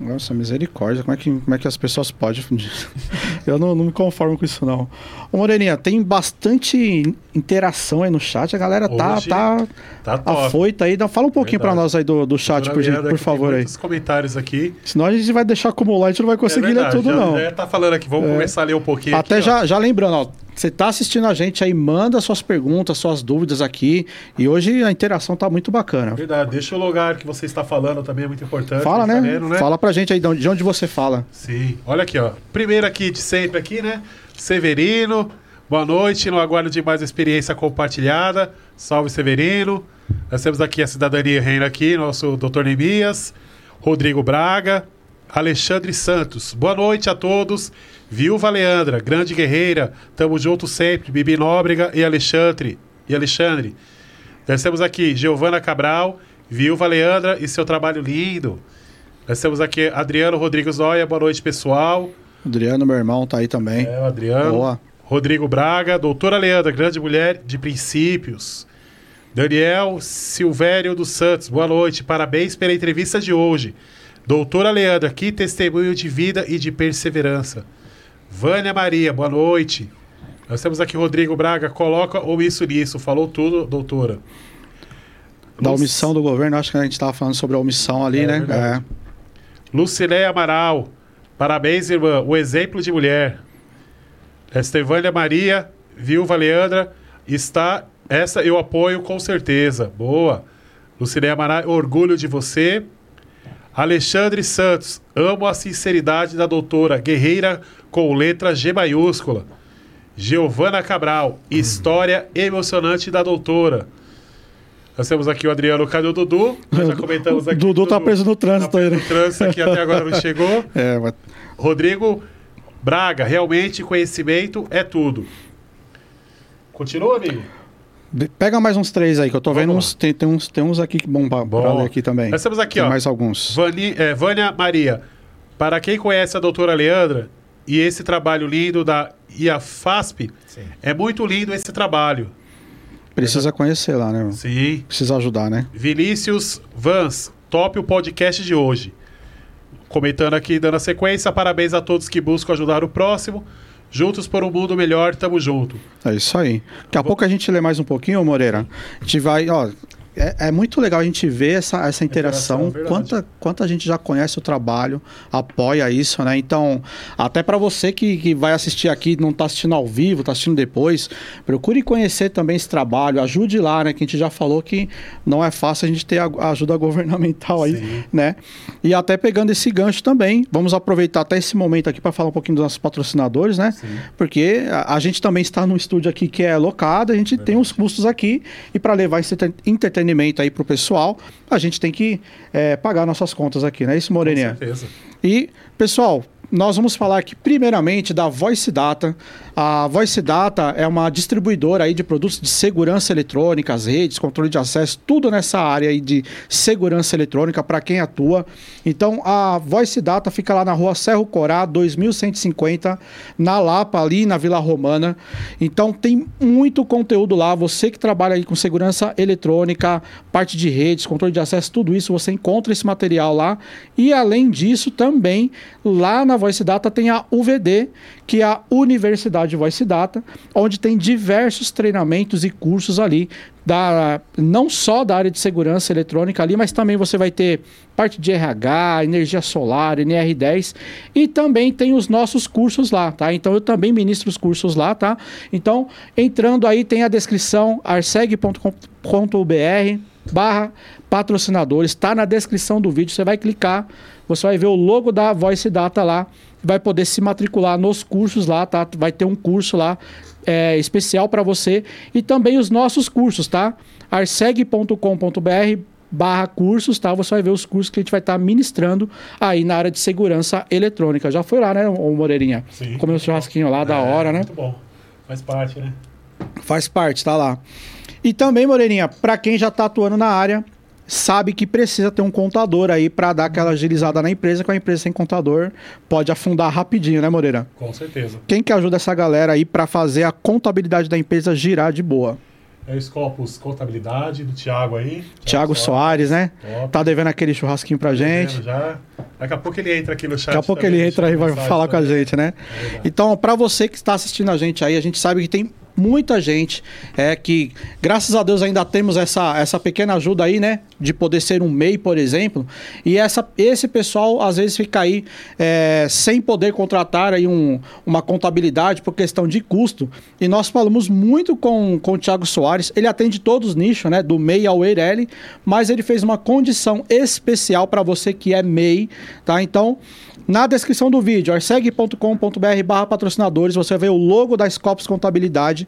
Nossa, misericórdia, como é que, como é que as pessoas podem. Eu não, não me conformo com isso, não. Ô, Moreninha, tem bastante interação aí no chat, a galera tá, Hoje tá Tá top. afoita aí. Fala um pouquinho pra Verdade. nós aí do, do chat, por, gen- Leandra, por aqui tem favor aí. comentários aqui. Senão a gente vai deixar acumular, a gente não vai conseguir É ler verdade, tudo, já, não. Já tá falando aqui, vamos É. começar a ler um pouquinho. Até aqui, ó. já, já lembrando, ó, você tá assistindo a gente aí, manda suas perguntas, suas dúvidas aqui. E hoje a interação tá muito bacana. Verdade, deixa o lugar que você está falando também, é muito importante. Fala, né? vendo, né? Fala pra gente aí de onde, de onde você fala. Sim. Olha aqui, ó. Primeiro aqui de sempre aqui, né? Severino. Boa noite, no aguardo de mais experiência compartilhada. Salve, Severino. Nós temos aqui a cidadania reina aqui, nosso doutor Neemias, Rodrigo Braga, Alexandre Santos. Boa noite a todos. Viúva Leandra, grande guerreira. Tamo junto sempre. Bibi Nóbrega e Alexandre. E Alexandre. Nós temos aqui Giovana Cabral, Viúva Leandra e seu trabalho lindo. Nós temos aqui Adriano Rodrigues Zóia. Boa noite, pessoal. Adriano, meu irmão, tá aí também. É, o Adriano. Boa. Rodrigo Braga, doutora Leandra, grande mulher de princípios. Daniel Silvério dos Santos, boa noite, parabéns pela entrevista de hoje. Doutora Leandra, que testemunho de vida e de perseverança. Vânia Maria, boa noite. Nós temos aqui Rodrigo Braga, coloca ou isso nisso, falou tudo, doutora. Da omissão do governo, acho que a gente tava falando sobre a omissão ali, É né? verdade. Lucileia Amaral, parabéns, irmã, o exemplo de mulher. Estevânia Maria, viúva Leandra, está. Essa eu apoio com certeza. Boa. Lucileia Amaral, orgulho de você. Alexandre Santos, amo a sinceridade da doutora, guerreira com letra G maiúscula. Giovana Cabral, história emocionante da doutora. Nós temos aqui o Adriano, cadê o Dudu? Nós já comentamos aqui. Dudu tá preso no trânsito Tá aí, né? no trânsito aqui até agora não chegou. É, mas Rodrigo Braga, realmente conhecimento é tudo. Continua, amigo? Pega mais uns três aí, que eu tô Vamos vendo lá. uns. Tem, tem uns, tem uns aqui bom pra, Bom. pra ler aqui também. Nós temos aqui, tem ó. mais alguns. Vani, é, Vânia Maria, para quem conhece a doutora Leandra e esse trabalho lindo da IAFASP, é muito lindo esse trabalho. Precisa conhecer lá, né? Sim. Precisa ajudar, né? Vinícius Vans, top o podcast de hoje. Comentando aqui, dando a sequência, parabéns a todos que buscam ajudar o próximo. Juntos por um mundo melhor, tamo junto. É isso aí. Daqui a pouco a gente lê mais um pouquinho, Moreira. A gente vai, ó. É, é muito legal a gente ver essa, essa interação, Interação, é verdade. quanta, quanta gente já conhece o trabalho, apoia isso, né? Então, até para você que, que vai assistir aqui, não está assistindo ao vivo, está assistindo depois, procure conhecer também esse trabalho, ajude lá, né? Que a gente já falou que não é fácil a gente ter a ajuda governamental aí, Sim. né? E até pegando esse gancho também, vamos aproveitar até esse momento aqui para falar um pouquinho dos nossos patrocinadores, né? Sim. Porque a, a gente também está num estúdio aqui que é locado, a gente tem os custos aqui e para levar esse entre- entretenimento aí pro pessoal, a gente tem que é, pagar nossas contas aqui, não é isso, Com Moreninha? certeza. E, pessoal, nós vamos falar aqui primeiramente da Voice Data. A Voice Data é uma distribuidora aí de produtos de segurança eletrônica, as redes, controle de acesso, tudo nessa área aí de segurança eletrônica para quem atua. Então, a Voice Data fica lá na rua Serro Corá, 2150, na Lapa, ali na Vila Romana. Então, tem muito conteúdo lá. Você que trabalha aí com segurança eletrônica, parte de redes, controle de acesso, tudo isso, você encontra esse material lá. E, além disso, também lá na Voice Data tem a UVD, que é a Universidade Voice Data, onde tem diversos treinamentos e cursos ali, da, não só da área de segurança eletrônica ali, mas também você vai ter parte de RH, energia solar, NR10 e também tem os nossos cursos lá, tá? Então eu também ministro os cursos lá, tá? Então, entrando aí tem a descrição arseg.com.br barra patrocinadores, está na descrição do vídeo, você vai clicar, você vai ver o logo da Voice Data lá, vai poder se matricular nos cursos lá, tá? Vai ter um curso lá é, especial para você e também os nossos cursos, tá? arseg.com.br barra cursos, tá? Você vai ver os cursos que a gente vai estar ministrando aí na área de segurança eletrônica. Já foi lá, né, Moreirinha? Sim. Comeu o churrasquinho lá, da É, hora, né? Muito bom. Faz parte, né? Faz parte, tá lá. E também, Moreirinha, para quem já tá atuando na área, sabe que precisa ter um contador aí para dar aquela agilizada na empresa, que a empresa sem contador pode afundar rapidinho, né, Moreira? Com certeza. Quem que ajuda essa galera aí para fazer a contabilidade da empresa girar de boa? É o Scopus Contabilidade do Thiago aí. Thiago Soares, né? Top. Tá devendo aquele churrasquinho pra gente. Vendo Já. Daqui a pouco ele entra aqui no chat. Daqui a pouco também, ele entra e vai falar com a também. gente, né? É. Então, para você que está assistindo a gente aí, a gente sabe que tem muita gente é que, graças a Deus, ainda temos essa, essa pequena ajuda aí, né? De poder ser um MEI, por exemplo. E essa, esse pessoal, às vezes, fica aí é, sem poder contratar aí um, uma contabilidade por questão de custo. E nós falamos muito com, com o Thiago Soares. Ele atende todos os nichos, né? Do MEI ao EIRELI. Mas ele fez uma condição especial para você que é MEI, tá? Então, na descrição do vídeo, arseg.com.br barra patrocinadores, você vê o logo da Scopus Contabilidade.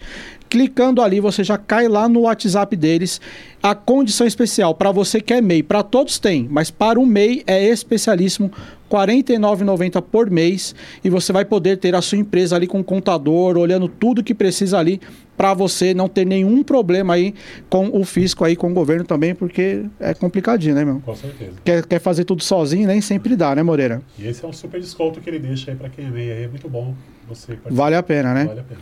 Clicando ali, você já cai lá no WhatsApp deles. A condição especial para você que é MEI, para todos tem, mas para o MEI é especialíssimo. R$ 49,90 por mês e você vai poder ter a sua empresa ali com contador, olhando tudo que precisa ali para você não ter nenhum problema aí com o fisco aí, com o governo também, porque é complicadinho, né, meu? Com certeza. Quer, quer fazer tudo sozinho, nem sempre dá, né, Moreira? E esse é um super desconto que ele deixa aí pra quem meia aí. É muito bom você participar. Vale a pena, né? Vale a pena.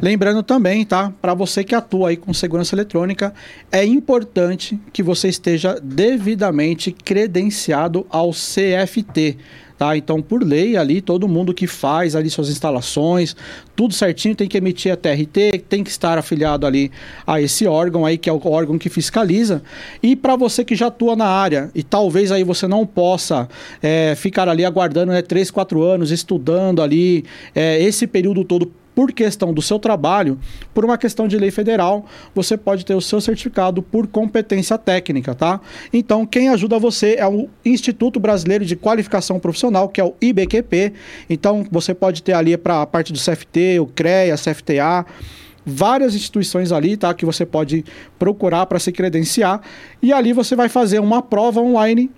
Lembrando também, tá? Para você que atua aí com segurança eletrônica, é importante que você esteja devidamente credenciado ao CFT. Tá? Então, por lei ali, todo mundo que faz ali suas instalações, tudo certinho, tem que emitir a TRT, tem que estar afiliado ali a esse órgão aí, que é o órgão que fiscaliza. E para você que já atua na área, e talvez aí você não possa é, ficar ali aguardando né, 3, 4 anos, estudando ali é, esse período todo por questão do seu trabalho, por uma questão de lei federal, você pode ter o seu certificado por competência técnica, tá? Então, quem ajuda você é o Instituto Brasileiro de Qualificação Profissional, que é o IBQP. Então, você pode ter ali para a parte do CFT, o CREA, CFTA, várias instituições ali, tá? Que você pode procurar para se credenciar. E ali você vai fazer uma prova online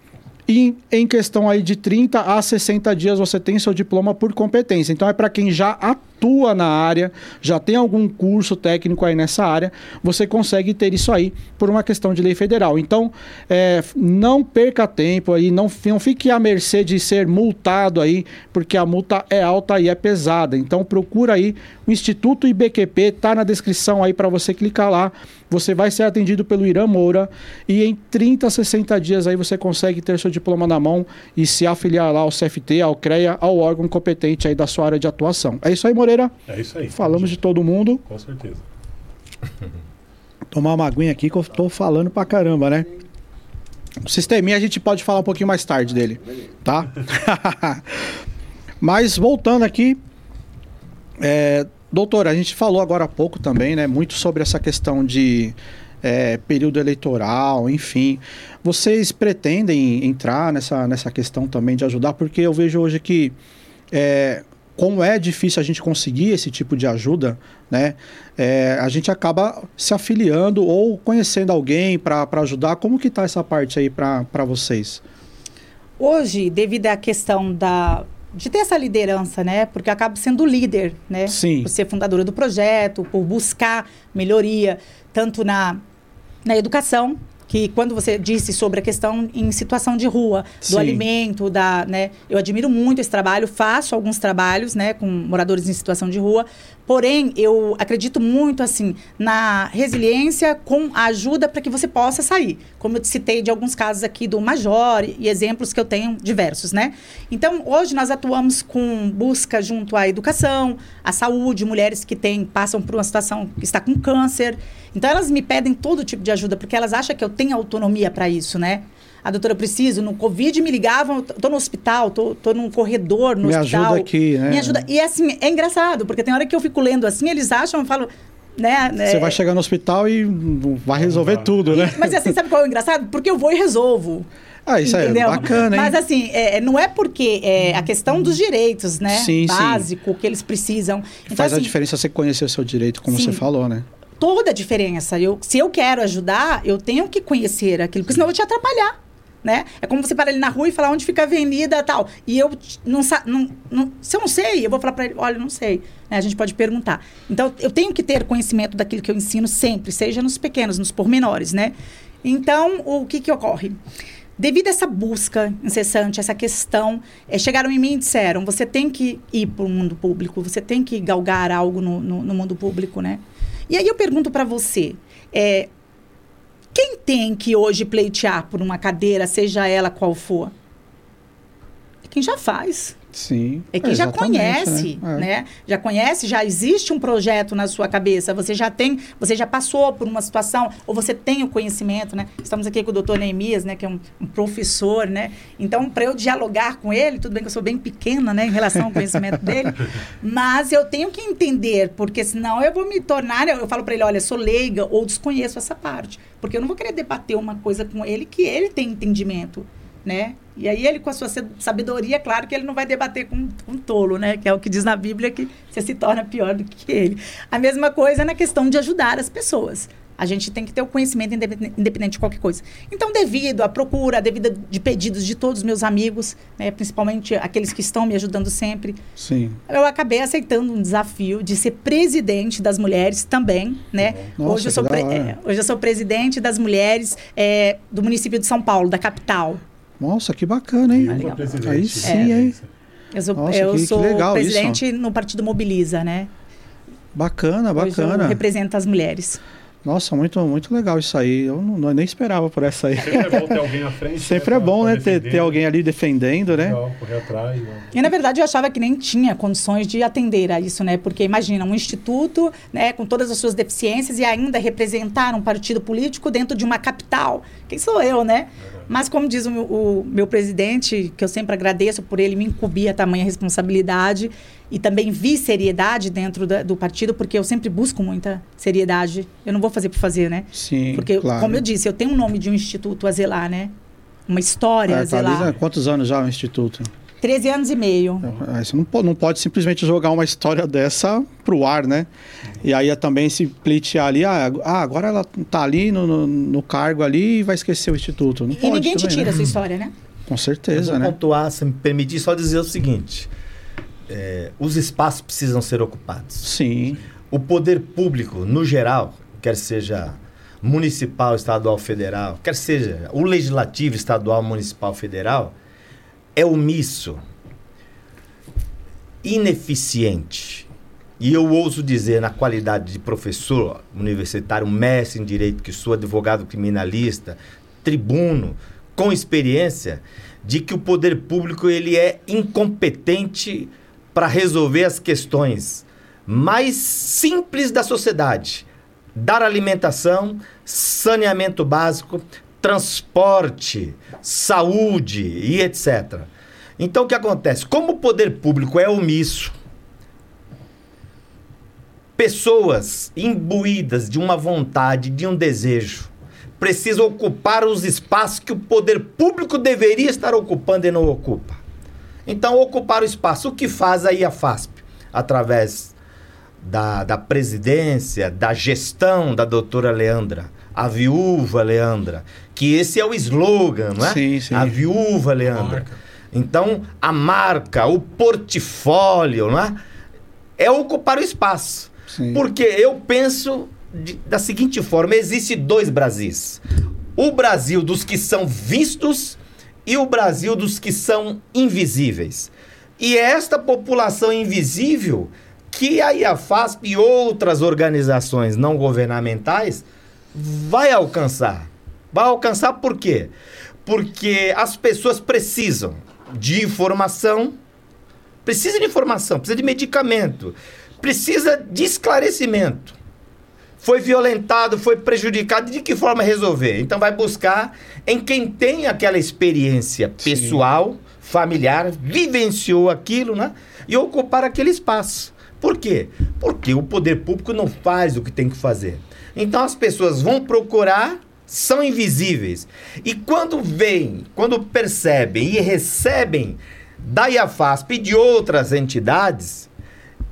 e em questão aí de 30 a 60 dias você tem seu diploma por competência. Então é para quem já atua na área, já tem algum curso técnico aí nessa área, você consegue ter isso aí por uma questão de lei federal. Então é, não perca tempo aí, não, não fique à mercê de ser multado aí, porque a multa é alta e é pesada. Então procura aí o Instituto IBQP, tá na descrição aí para você clicar lá. Você vai ser atendido pelo Irã Moura e em 30 a 60 dias aí você consegue ter seu diploma na mão e se afiliar lá ao CFT, ao CREA, ao órgão competente aí da sua área de atuação. É isso aí, Moreira. É isso aí. Falamos de todo mundo. Com certeza. Tomar uma aguinha aqui que eu tô falando pra caramba, né? O sisteminha a gente pode falar um pouquinho mais tarde dele, tá? Mas voltando aqui, é, doutor, a gente falou agora há pouco também, né? Muito sobre essa questão de é, período eleitoral, enfim. Vocês pretendem entrar nessa, nessa questão também de ajudar? Porque eu vejo hoje que é, como é difícil a gente conseguir esse tipo de ajuda, né? É, a gente acaba se afiliando ou conhecendo alguém para ajudar. Como que está essa parte aí para vocês? Hoje, devido à questão da de ter essa liderança, né? Porque eu acabo sendo líder, né? Sim. Por ser fundadora do projeto, por buscar melhoria, tanto na, na educação, que quando você disse sobre a questão em situação de rua, do Sim. alimento, da, né, eu admiro muito esse trabalho, faço alguns trabalhos, né, com moradores em situação de rua, porém eu acredito muito assim na resiliência com a ajuda para que você possa sair, como eu te citei de alguns casos aqui do Major e exemplos que eu tenho diversos, né? Então hoje nós atuamos com busca junto à educação, à saúde, mulheres que têm passam por uma situação que está com câncer, então elas me pedem todo tipo de ajuda porque elas acham que eu tenho autonomia para isso, né? A doutora, eu preciso. No Covid me ligavam, tô no hospital, tô, tô num corredor no Me hospital. ajuda aqui, né? Me ajuda. E assim, é engraçado, porque tem hora que eu fico lendo assim, eles acham, eu falo, né? Você é, vai chegar no hospital e vai resolver tudo, né? Mas assim, sabe qual é o engraçado? Porque eu vou e resolvo. Ah, isso entendeu? é bacana, hein? Mas assim, é, não é porque é a questão dos direitos, né? Sim, sim. Básico, que eles precisam. Então, Faz a assim, diferença você conhecer o seu direito, como Sim. você falou, né? toda a diferença. Eu, se eu quero ajudar, eu tenho que conhecer aquilo, porque senão eu vou te atrapalhar. Né? É como você parar ali na rua e falar onde fica a avenida e tal. E eu não, não, não Se eu não sei, eu vou falar para ele: olha, não sei. Né? A gente pode perguntar. Então, eu tenho que ter conhecimento daquilo que eu ensino sempre, seja nos pequenos, nos pormenores. Né? Então, o que, que ocorre? Devido a essa busca incessante, essa questão, eh, chegaram em mim e disseram: você tem que ir para o mundo público, você tem que galgar algo no, no, no mundo público, né? E aí eu pergunto para você: é, quem tem que hoje pleitear por uma cadeira, seja ela qual for? Quem já faz. Sim. É quem já exatamente, conhece, É. né? Já conhece, já existe um projeto na sua cabeça, você já tem, você já passou por uma situação, ou você tem o conhecimento, né? Estamos aqui com o doutor Neemias, né? Que é um, um professor, né? Então, para eu dialogar com ele, tudo bem que eu sou bem pequena, né? Em relação ao conhecimento dele, mas eu tenho que entender, porque senão eu vou me tornar, eu, eu falo para ele, olha, sou leiga ou desconheço essa parte, porque eu não vou querer debater uma coisa com ele que ele tem entendimento, né? E aí ele, com a sua sa- sabedoria, claro que ele não vai debater com um tolo, né? Que é o que diz na Bíblia que você se torna pior do que ele. A mesma coisa na questão de ajudar as pessoas. A gente tem que ter o conhecimento independente, de qualquer coisa. Então, devido à procura, devido de pedidos de todos os meus amigos, né, principalmente aqueles que estão me ajudando sempre, Sim. eu acabei aceitando um desafio de ser presidente das mulheres também, né? Nossa, hoje, eu sou é, hoje eu sou presidente das mulheres é, do município de São Paulo, da capital. Nossa, que bacana, hein? Legal. presidente. Aí sim, É. hein? Eu sou, Nossa, eu que- que sou legal isso. presidente no Partido Mobiliza, né? Bacana, Hoje eu bacana. represento as mulheres. Nossa, muito, muito legal isso aí. Eu não, eu nem esperava por essa aí. Sempre é bom ter alguém à frente. Sempre é pra- bom, né? Ter, ter alguém ali defendendo, né? Legal, correr atrás. né? E na verdade eu achava que nem tinha condições de atender a isso, né? Porque imagina um instituto, né, com todas as suas deficiências e ainda representar um partido político dentro de uma capital. Quem sou eu, né? Mas como diz o, meu- o meu presidente, que eu sempre agradeço por ele me incumbir a tamanha responsabilidade e também vi seriedade dentro da- do partido, porque eu sempre busco muita seriedade. Eu não vou fazer por fazer, né? Sim, Porque, claro. como eu disse, eu tenho um nome de um instituto a zelar, né? Uma história a É, tá zelar. Quantos anos já o Instituto? 13 anos e meio. Você não pode, não pode simplesmente jogar uma história dessa pro ar, né? E aí é também se pleitear ali, ah, ah, agora ela tá ali no, no, no cargo ali e vai esquecer o Instituto. Não E pode ninguém te também, tira né? a sua história, né? Com Eu certeza, vou né? pontuar, se me permitir, só dizer o seguinte: é, os espaços precisam ser ocupados. Sim, O poder público, no geral, quer seja municipal, estadual, federal, quer seja o legislativo estadual, municipal, federal, é omisso, ineficiente. E eu ouso dizer, na qualidade de professor universitário, mestre em direito que sou, advogado criminalista, tribuno, com experiência, de que o poder público ele é incompetente para resolver as questões mais simples da sociedade. dar alimentação, saneamento básico, transporte, saúde e etc. Então o que acontece? Como o poder público é omisso, pessoas imbuídas de uma vontade, de um desejo, precisam ocupar os espaços que o poder público deveria estar ocupando e não ocupa. Então, ocupar o espaço. O que faz aí a FASP? Através da, da presidência, da gestão da doutora Leandra, a viúva Leandra, que esse é o slogan, não é? Sim, sim. A viúva Leandra. Marca. Então, a marca, o portfólio, não é? É ocupar o espaço. Sim. Porque eu penso de- da seguinte forma: existe dois Brasis. O Brasil dos que são vistos e o Brasil dos que são invisíveis. E é esta população invisível que a IAFASP e outras organizações não governamentais vai alcançar. Vai alcançar por quê? Porque as pessoas precisam de informação, precisa de informação, precisa de medicamento, precisa de esclarecimento. Foi violentado, foi prejudicado, de que forma resolver? Então vai buscar em quem tem aquela experiência Sim. pessoal, familiar, vivenciou aquilo, né? E ocupar aquele espaço. Por quê? Porque o poder público não faz o que tem que fazer. Então as pessoas vão procurar, são invisíveis. E quando veem, quando percebem e recebem da IAFASP e de outras entidades,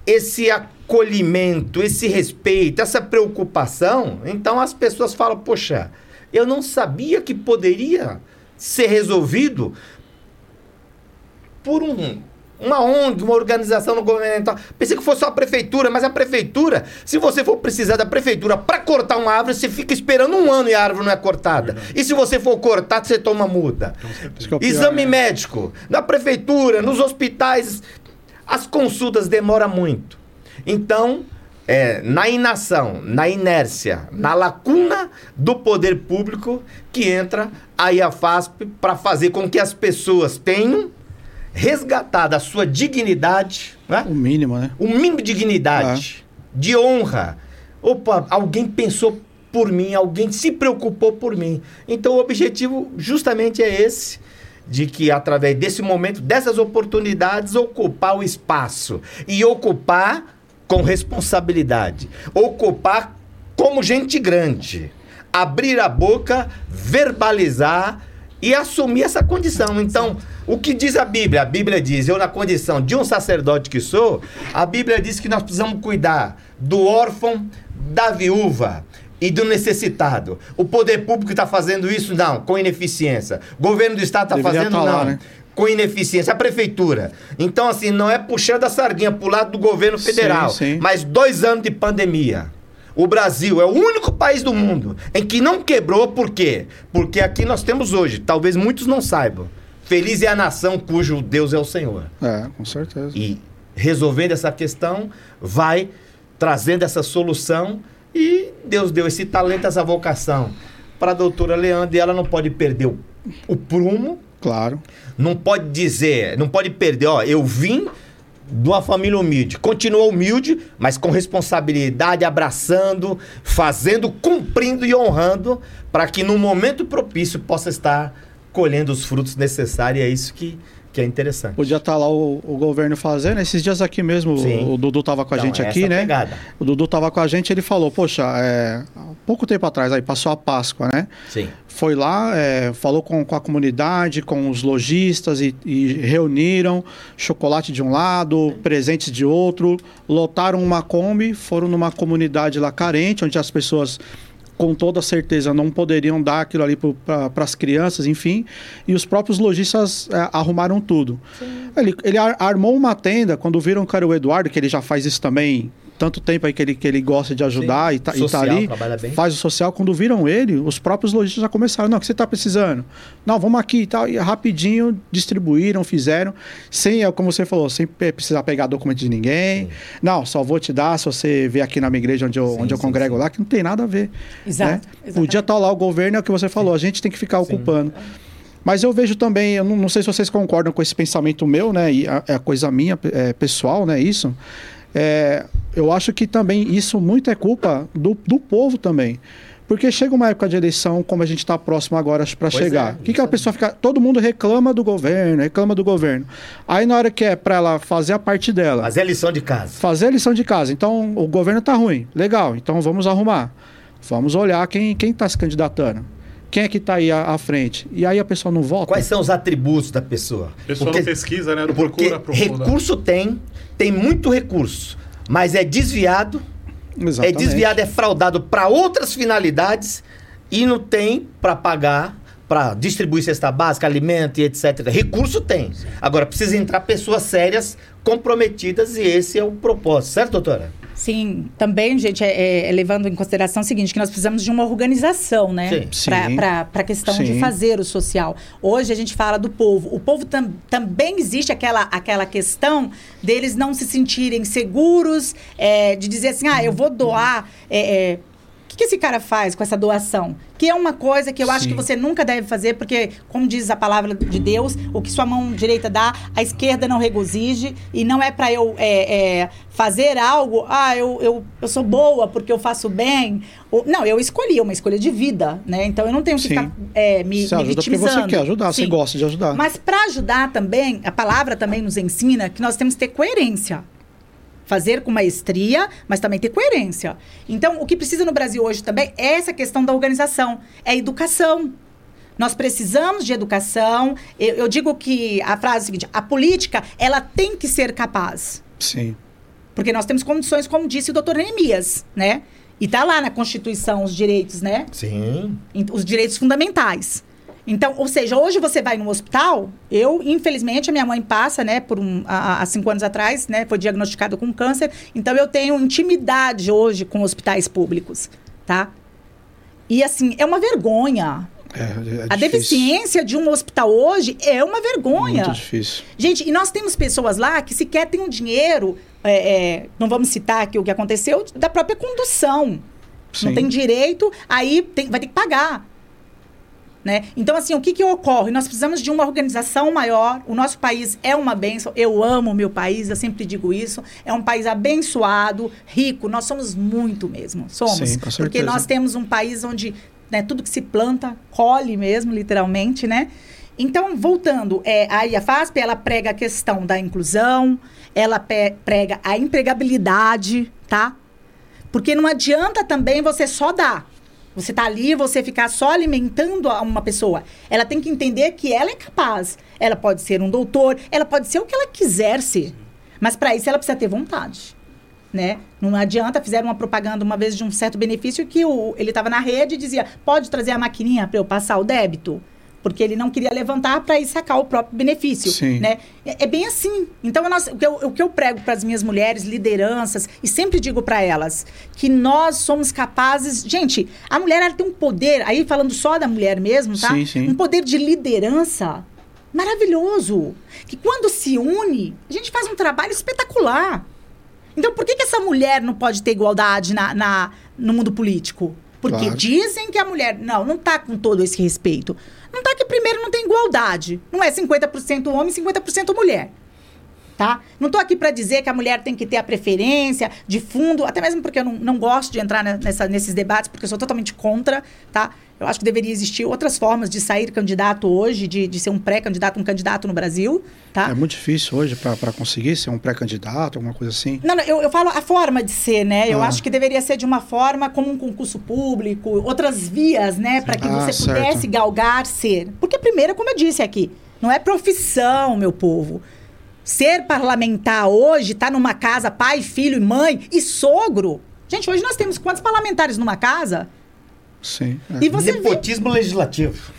esse acolhimento, esse respeito, essa preocupação, então as pessoas falam: poxa, eu não sabia que poderia ser resolvido por um, uma ONG, uma organização não governamental. Pensei que fosse só a prefeitura, mas a prefeitura, se você for precisar da prefeitura para cortar uma árvore, você fica esperando um ano e a árvore não é cortada. E se você for cortar, você toma multa. Isso que é Exame né? médico, na prefeitura, nos hospitais, as consultas demoram muito. Então, é, na inação, na inércia, na lacuna do poder público que entra a IAFASP para fazer com que as pessoas tenham resgatado a sua dignidade, né? O mínimo, né? o mínimo de dignidade, de honra. Opa, alguém pensou por mim, alguém se preocupou por mim. Então o objetivo justamente é esse, de que através desse momento, dessas oportunidades, ocupar o espaço e ocupar com responsabilidade, ocupar como gente grande, abrir a boca, verbalizar e assumir essa condição. Então, o que diz a Bíblia? A Bíblia diz, eu na condição de um sacerdote que sou, a Bíblia diz que nós precisamos cuidar do órfão, da viúva e do necessitado. O poder público está fazendo isso? Não, com ineficiência. O governo do Estado está fazendo? tá lá, não. né? Com ineficiência. A prefeitura. Então, assim, não é puxando a sardinha pro lado do governo Sim, federal. sim. Mas dois anos de pandemia. O Brasil é o único país do mundo em que não quebrou, por quê? Porque aqui nós temos hoje, talvez muitos não saibam, feliz é a nação cujo Deus é o Senhor. É, com certeza. E resolvendo essa questão, vai trazendo essa solução e Deus deu esse talento, essa vocação para a doutora Leandra e ela não pode perder o, o prumo, Claro. não pode dizer, não pode perder, ó, eu vim de uma família humilde, continua humilde, mas com responsabilidade, abraçando, fazendo, cumprindo e honrando, para que no momento propício possa estar colhendo os frutos necessários, e é isso que, que é interessante. Podia estar lá o, o governo fazendo. Esses dias aqui mesmo, o, o Dudu tava com a Então, gente aqui, né? pegada. O Dudu tava com a gente ele falou, poxa, é, há pouco tempo atrás, aí passou a Páscoa, né? Sim. Foi lá, é, falou com, com a comunidade, com os lojistas e, e reuniram chocolate de um lado, presentes de outro, lotaram uma Kombi, foram numa comunidade lá carente, onde as pessoas com toda certeza não poderiam dar aquilo ali para as crianças, enfim, e os próprios lojistas é, arrumaram tudo. Ele, ele ar- armou uma tenda, quando viram que era o Eduardo, que ele já faz isso também tanto tempo aí que ele, que ele gosta de ajudar Sim. e tá, e Social, tá ali, faz o social, quando viram ele, os próprios lojistas já começaram, não, o que você está precisando? Não, vamos aqui e tal, e rapidinho distribuíram, fizeram, sem, é como você falou, sem precisar pegar documento de ninguém, não, só vou te dar se você vier aqui na minha igreja onde eu, Sim, onde eu sim, congrego sim. lá, que não tem nada a ver. Exato, né? Podia estar lá o governo, é o que você falou, a gente tem que ficar ocupando. Mas eu vejo também, eu não, não sei se vocês concordam com esse pensamento meu, né? E é é coisa minha, é, pessoal, né? Isso. É, eu acho que também isso muito é culpa do, do povo também. Porque chega uma época de eleição, como a gente está próximo agora para chegar. é, O que, que a pessoa fica. Todo mundo reclama do governo, reclama do governo. Aí na hora que é para ela fazer a parte dela, Fazer a lição de casa. fazer a lição de casa. Então, o governo tá ruim. Legal, então vamos arrumar. Vamos olhar quem quem está se candidatando. Quem é que está aí à, à frente? E aí a pessoa não vota. Quais são os atributos da pessoa? A pessoa não pesquisa, né? Não porque procura aprofundar. recurso tem, tem muito recurso, mas é desviado, é Exatamente. desviado, é fraudado para outras finalidades e não tem para pagar, para distribuir cesta básica, alimento e etc. Recurso tem. Agora precisa entrar pessoas sérias, comprometidas e esse é o propósito, certo, doutora? Sim, também, gente, é, é, levando em consideração o seguinte, que nós precisamos de uma organização, né? Sim. Para a questão de Sim. fazer o social. Hoje a gente fala do povo. O povo tam, também existe aquela, aquela questão deles não se sentirem seguros, é, de dizer assim, ah, eu vou doar. O que, esse cara faz com essa doação? Que é uma coisa que eu acho Sim. que você nunca deve fazer, porque, como diz a palavra de Deus, o que sua mão direita dá, a esquerda não regozije. E não é para eu é, é, fazer algo, ah, eu, eu, eu sou boa porque eu faço bem. Ou- não, eu escolhi, é uma escolha de vida, né? Então eu não tenho que Sim. ficar é, me, Você me ajuda porque você quer ajudar, você Sim. gosta de ajudar. Mas para ajudar também, a palavra também nos ensina que nós temos que ter coerência. Fazer com maestria, mas também ter coerência. Então, o que precisa no Brasil hoje também é essa questão da organização, é educação. Nós precisamos de educação. Eu, eu digo que a frase é a seguinte: a política ela tem que ser capaz. Sim. Porque nós temos condições, como disse o doutor Neemias, né? E tá lá na Constituição os direitos, né? Sim. os direitos fundamentais. Então, ou seja, hoje você vai no hospital, eu, infelizmente, a minha mãe passa, né, por um, há, há cinco anos atrás, né, foi diagnosticada com câncer, então eu tenho intimidade hoje com hospitais públicos, tá? E assim, é uma vergonha. É, é a deficiência de um hospital hoje é uma vergonha. Muito difícil. Gente, e nós temos pessoas lá que sequer têm um dinheiro, é, é, não vamos citar aqui o que aconteceu, da própria condução. Não Sim. tem direito, aí tem- vai ter que pagar. Né? Então, assim, o que, que ocorre? Nós precisamos de uma organização maior. O nosso país é uma bênção. Eu amo o meu país, eu sempre digo isso. É um país abençoado, rico. Nós somos muito mesmo. Somos. Sim, com Porque certeza. nós temos um país onde né, tudo que se planta, colhe mesmo, literalmente, né? Então, voltando, é, a FASP, ela prega a questão da inclusão, ela prega a empregabilidade, tá? Porque não adianta também você só dar. Você tá ali, você ficar só alimentando uma pessoa. Ela tem que entender que ela é capaz. Ela pode ser um doutor, ela pode ser o que ela quiser ser. Mas para isso ela precisa ter vontade. Né? Não adianta, fizeram uma propaganda uma vez de um certo benefício que o, ele estava na rede e dizia: pode trazer a maquininha para eu passar o débito? Porque ele não queria levantar para ir sacar o próprio benefício. Sim. Né? É, é bem assim. Então, nós- o, que eu, o que eu prego para as minhas mulheres, lideranças, e sempre digo para elas, que nós somos capazes. Gente, a mulher ela tem um poder, aí falando só da mulher mesmo, tá? Sim, sim. Um poder de liderança maravilhoso. Que quando se une, a gente faz um trabalho espetacular. Então, por que, que essa mulher não pode ter igualdade na, na- no mundo político? Porque Claro. dizem que a mulher. Não, não tá com todo esse respeito. Não tá que primeiro não tem igualdade. Não é 50% homem e 50% mulher. Tá? Não tô aqui para dizer que a mulher tem que ter a preferência de fundo, até mesmo porque eu não, não gosto de entrar ne- nessa- nesses debates, porque eu sou totalmente contra, tá? Eu acho que deveria existir outras formas de sair candidato hoje, de, de ser um pré-candidato, um candidato no Brasil, tá? É muito difícil hoje para conseguir ser um pré-candidato, alguma coisa assim. Não, não, eu, eu falo a forma de ser, né? Eu Ah. acho que deveria ser de uma forma como um concurso público, outras vias, né? Para que Ah, você certo. pudesse galgar ser. Porque, primeiro, como eu disse aqui, não é profissão, meu povo. Ser parlamentar hoje, tá numa casa, pai, filho e mãe e sogro. Gente, hoje nós temos quantos parlamentares numa casa? Sim. é. E você vê. Nepotismo legislativo.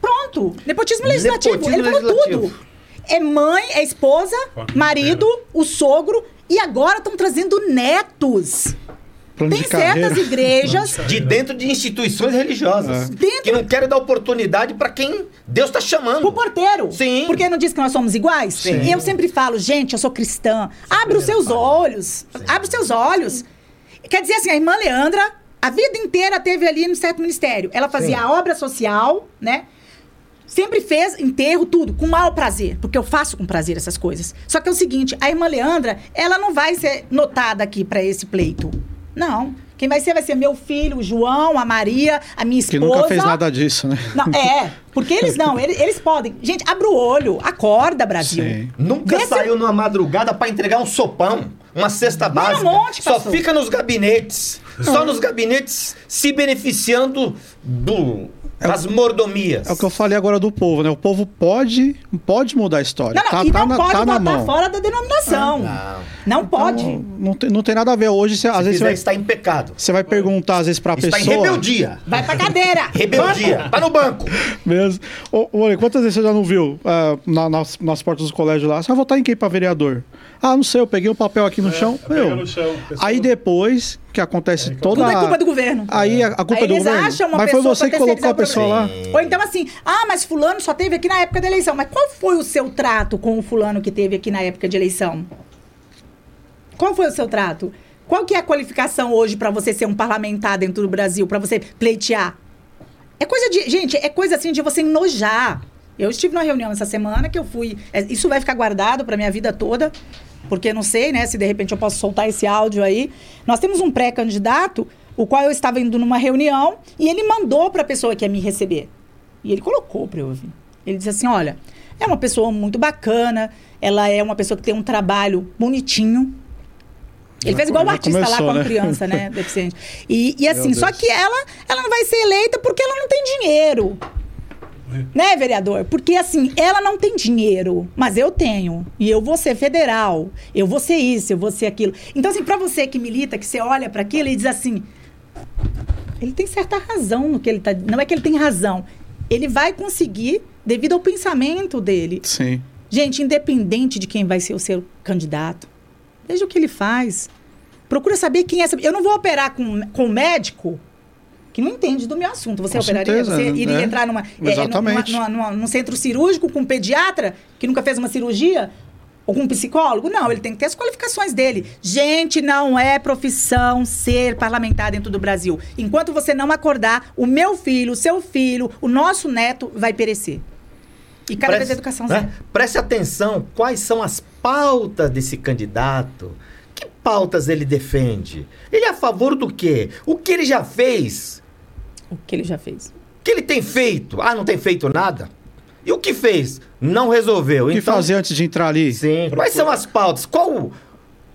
Pronto. Nepotismo legislativo. Nepotismo Ele falou legislativo. tudo. É mãe, é esposa, marido, o sogro. E agora estão trazendo netos. Plano Tem carreira. certas igrejas. De dentro de instituições religiosas. É. Dentro- Que não querem dar oportunidade para quem Deus está chamando. O porteiro. Sim. Porque não diz que nós somos iguais? Sim. E eu sempre falo, gente, eu sou cristã. Abre os seus olhos. Abre os seus olhos. Quer dizer assim, a irmã Leandra, a vida inteira teve ali no certo ministério. Ela fazia Sim. a obra social, né? Sempre fez enterro, tudo, com maior prazer, porque eu faço com prazer essas coisas. Só que é o seguinte, a irmã Leandra, ela não vai ser notada aqui para esse pleito. Não. Quem vai ser vai ser meu filho, o João, a Maria, a minha esposa. Que nunca fez nada disso, né? Não, é, porque eles não, eles, eles podem. Gente, abre o olho, acorda, Brasil. Sim. Nunca Vê se- saiu numa madrugada pra entregar um sopão, uma cesta um básica. monte, Só fica nos gabinetes. Só nos gabinetes se beneficiando do, das mordomias. É o que eu falei agora do povo, né? O povo pode, pode mudar a história. Não, não, tá e tá não na, pode tá botar mão. fora da denominação. Não. Não pode. Então, não, tem, não tem nada a ver. Hoje, você, às Se vezes, você vai, está em pecado. você vai perguntar, às vezes, pra Está em pessoa. rebeldia. Vai pra cadeira. Rebeldia. Tá no banco. Mesmo. Ô, ô, Olha, quantas vezes você já não viu ah, na- nas, nas portas do colégio lá? Você vai votar em quem pra vereador? Ah, não sei, eu peguei um papel aqui no chão. pega Meu, no chão, aí depois que acontece toda Tudo é culpa do governo. Aí a, a culpa Aí é do eles governo. acham uma Mas foi você que colocou a o pessoa lá. Ou então assim, ah, mas fulano só teve aqui na época da eleição. Mas qual foi o seu trato com o fulano que teve aqui na época de eleição? Qual foi o seu trato? Qual que é a qualificação hoje para você ser um parlamentar dentro do Brasil, para você pleitear? É coisa de, gente, é coisa assim de você enojar. Eu estive numa reunião essa semana que eu fui, é, isso vai ficar guardado para minha vida toda, porque não sei, né, se de repente eu posso soltar esse áudio aí. Nós temos um pré-candidato, o qual eu estava indo numa reunião e ele mandou para a pessoa que ia me receber. E ele colocou para eu ouvir. Ele disse assim: "Olha, é uma pessoa muito bacana, ela é uma pessoa que tem um trabalho bonitinho, ele Já fez igual o artista lá começou, com a né? criança, né? Deficiente. E, e assim, só que ela, ela não vai ser eleita porque ela não tem dinheiro. Né, vereador? Porque assim, ela não tem dinheiro, mas eu tenho. E eu vou ser federal. Eu vou ser isso, eu vou ser aquilo. Então, assim, pra você que milita, que você olha pra aquilo e diz assim. Ele tem certa razão no que ele tá. Não é que ele tem razão. Ele vai conseguir devido ao pensamento dele. Sim. Gente, independente de quem vai ser o seu candidato, veja o que ele faz. Procura saber quem é. Eu não vou operar com, com médico que não entende do meu assunto. Você Com operaria? certeza, você iria né? entrar numa, é, Exatamente. numa, numa- num centro cirúrgico com um pediatra que nunca fez uma cirurgia? Ou com um psicólogo? Não, ele tem que ter as qualificações dele. Gente, não é profissão ser parlamentar dentro do Brasil. Enquanto você não acordar, o meu filho, o seu filho, o nosso neto vai perecer. E cada vez a educação né? zero. Preste atenção, quais são as pautas desse candidato? Que pautas ele defende? Ele é a favor do quê? O que ele já fez? O que ele já fez? O que ele tem feito? Ah, não tem feito nada? E o que fez? Não resolveu. O que então, fazer antes de entrar ali? Sim. Quais são as pautas? Qual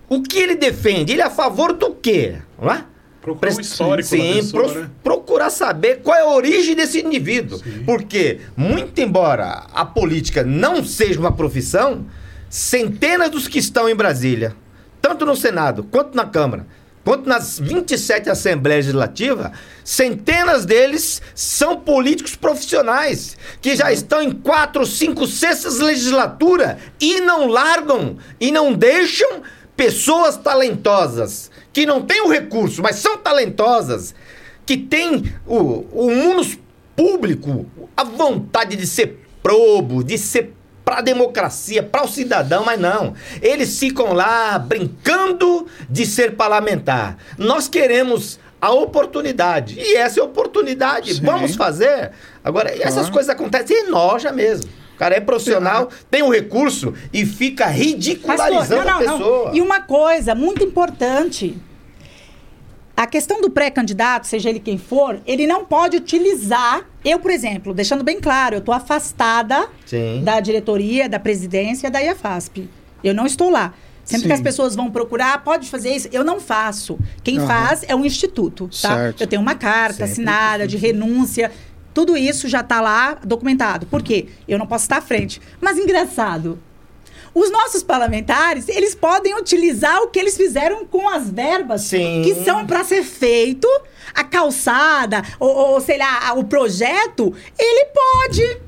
o que ele defende? Ele é a favor do quê? Não é? Procura um histórico Sim, pessoa, pro- né? procurar saber qual é a origem desse indivíduo. Sim. Porque, muito embora a política não seja uma profissão, centenas dos que estão em Brasília, tanto no Senado quanto na Câmara, quanto nas 27 Assembleias Legislativas, centenas deles são políticos profissionais que já estão em quatro, cinco, sextas legislaturas e não largam e não deixam pessoas talentosas que não têm o recurso, mas são talentosas, que têm o, o munus público, a vontade de ser probo, de ser para a democracia, para o cidadão, mas não. Eles ficam lá brincando de ser parlamentar. Nós queremos a oportunidade. E essa é a oportunidade. Sim. Vamos fazer. Agora, essas coisas acontecem e enoja mesmo. O cara é profissional, tem o recurso e fica ridicularizando a pessoa. E uma coisa muito importante. A questão do pré-candidato, seja ele quem for, ele não pode utilizar. Eu, por exemplo, deixando bem claro, eu estou afastada Sim. da diretoria, da presidência da IAFASP. Eu não estou lá. Sempre Sim. que as pessoas vão procurar, "Ah, pode fazer isso. Eu não faço. Quem Aham. faz é o instituto, tá? Certo. Eu tenho uma carta Sempre assinada de renúncia. Tudo isso já está lá documentado. Por quê? Eu não posso estar à frente. Mas engraçado. Os nossos parlamentares, eles podem utilizar o que eles fizeram com as verbas Sim. que são para ser feito, a calçada, ou, ou, sei lá, o projeto, ele pode.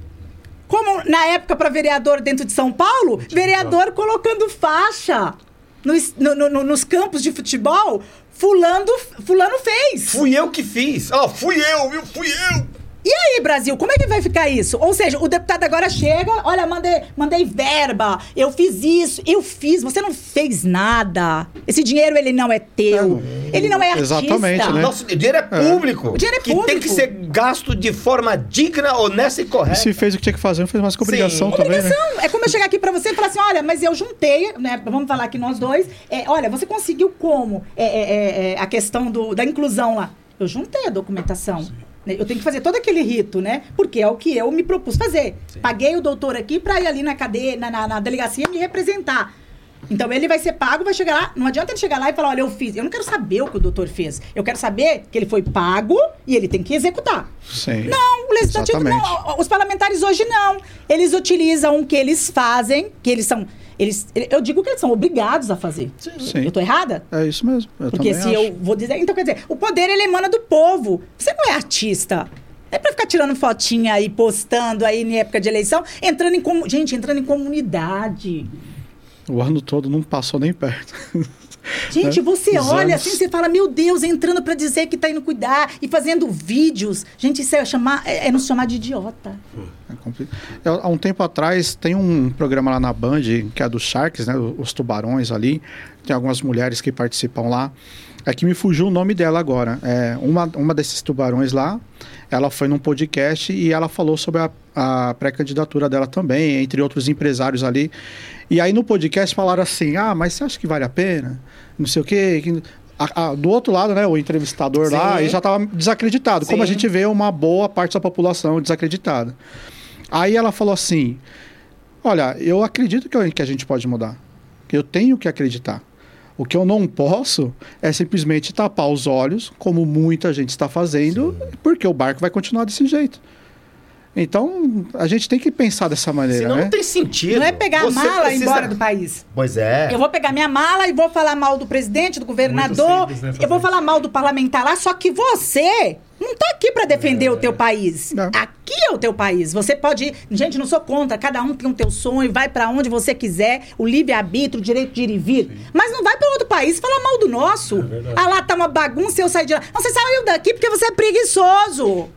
Como na época para vereador dentro de São Paulo, vereador colocando faixa nos, no- no- no- nos campos de futebol, fulano, fulano fez. Fui eu que fiz. Ó, fui eu, viu? Fui eu. E aí, Brasil, como é que vai ficar isso? Ou seja, o deputado agora chega, olha, mandei, mandei verba, eu fiz isso, eu fiz, você não fez nada. Esse dinheiro, ele não é teu. ele não é artista. Exatamente, né? Nosso dinheiro é público. O dinheiro é que tem que ser gasto de forma digna, honesta e E correta. se fez o que tinha que fazer, não fez mais que obrigação Sim. também, né? Obrigação. É como eu chegar aqui pra você e falar assim: olha, mas eu juntei, né? Vamos falar aqui nós dois. É, olha, você conseguiu como? É, é, é, é, a questão do, da inclusão lá. Eu juntei a documentação. né? Eu tenho que fazer todo aquele rito, né? Porque é o que eu me propus fazer. Paguei o doutor aqui pra ir ali na cadeia, na, na, na delegacia me representar. Então ele vai ser pago, vai chegar lá. Não adianta ele chegar lá e falar: olha, eu fiz. Eu não quero saber o que o doutor fez. Eu quero saber que ele foi pago e ele tem que executar. Sim. Não, o legislativo Exatamente. não. Os parlamentares hoje não. Eles utilizam o que eles fazem, que eles são. Eles, eu digo que eles são obrigados a fazer. Sim. Eu tô errada? É isso mesmo. Eu Porque se acho. eu vou dizer. Então, quer dizer, o poder ele emana do povo. Você não é artista. Não é pra ficar tirando fotinha aí, postando aí em época de eleição, entrando em. Gente, entrando em comunidade. O ano todo não passou nem perto. Gente, né? você Os olha anos. assim, você fala, meu Deus, entrando pra dizer que tá indo cuidar e fazendo vídeos. Gente, isso é, chamar, é, é nos chamar de idiota. É compli- Eu, há um tempo atrás, tem um programa lá na Band, que é dos Sharks, né? Os tubarões ali. Tem algumas mulheres que participam lá. É que me fugiu o nome dela agora. É, uma, uma desses tubarões lá, ela foi num podcast e ela falou sobre a, a pré-candidatura dela também, entre outros empresários ali. E aí no podcast falaram assim: ah, mas você acha que vale a pena? Não sei o quê. que- a- a- do outro lado, né, o entrevistador lá, Sim. ele já estava desacreditado. Como a Sim. gente vê uma boa parte da população desacreditada. Aí ela falou assim: Olha, eu acredito que, eu- que a gente pode mudar. Eu tenho que acreditar. O que eu não posso é simplesmente tapar os olhos, como muita gente está fazendo, porque o barco vai continuar desse jeito. Então, a gente tem que pensar dessa maneira, Senão né? não tem sentido. Não é pegar Você a mala e ir precisa- embora do país. Pois é. Eu vou pegar minha mala e vou falar mal do presidente, do governador. simples, né, eu vou falar mal do parlamentar lá, só que você não tá aqui pra defender o teu país. Não. Aqui é o teu país. Você pode ir. Gente, não sou contra. Cada um tem o teu sonho, vai pra onde você quiser, o livre-arbítrio, o direito de ir e vir. Mas não vai pra outro país falar mal do nosso. verdade. ah, lá tá uma bagunça, eu saí de lá. Não, você saiu daqui porque você é preguiçoso.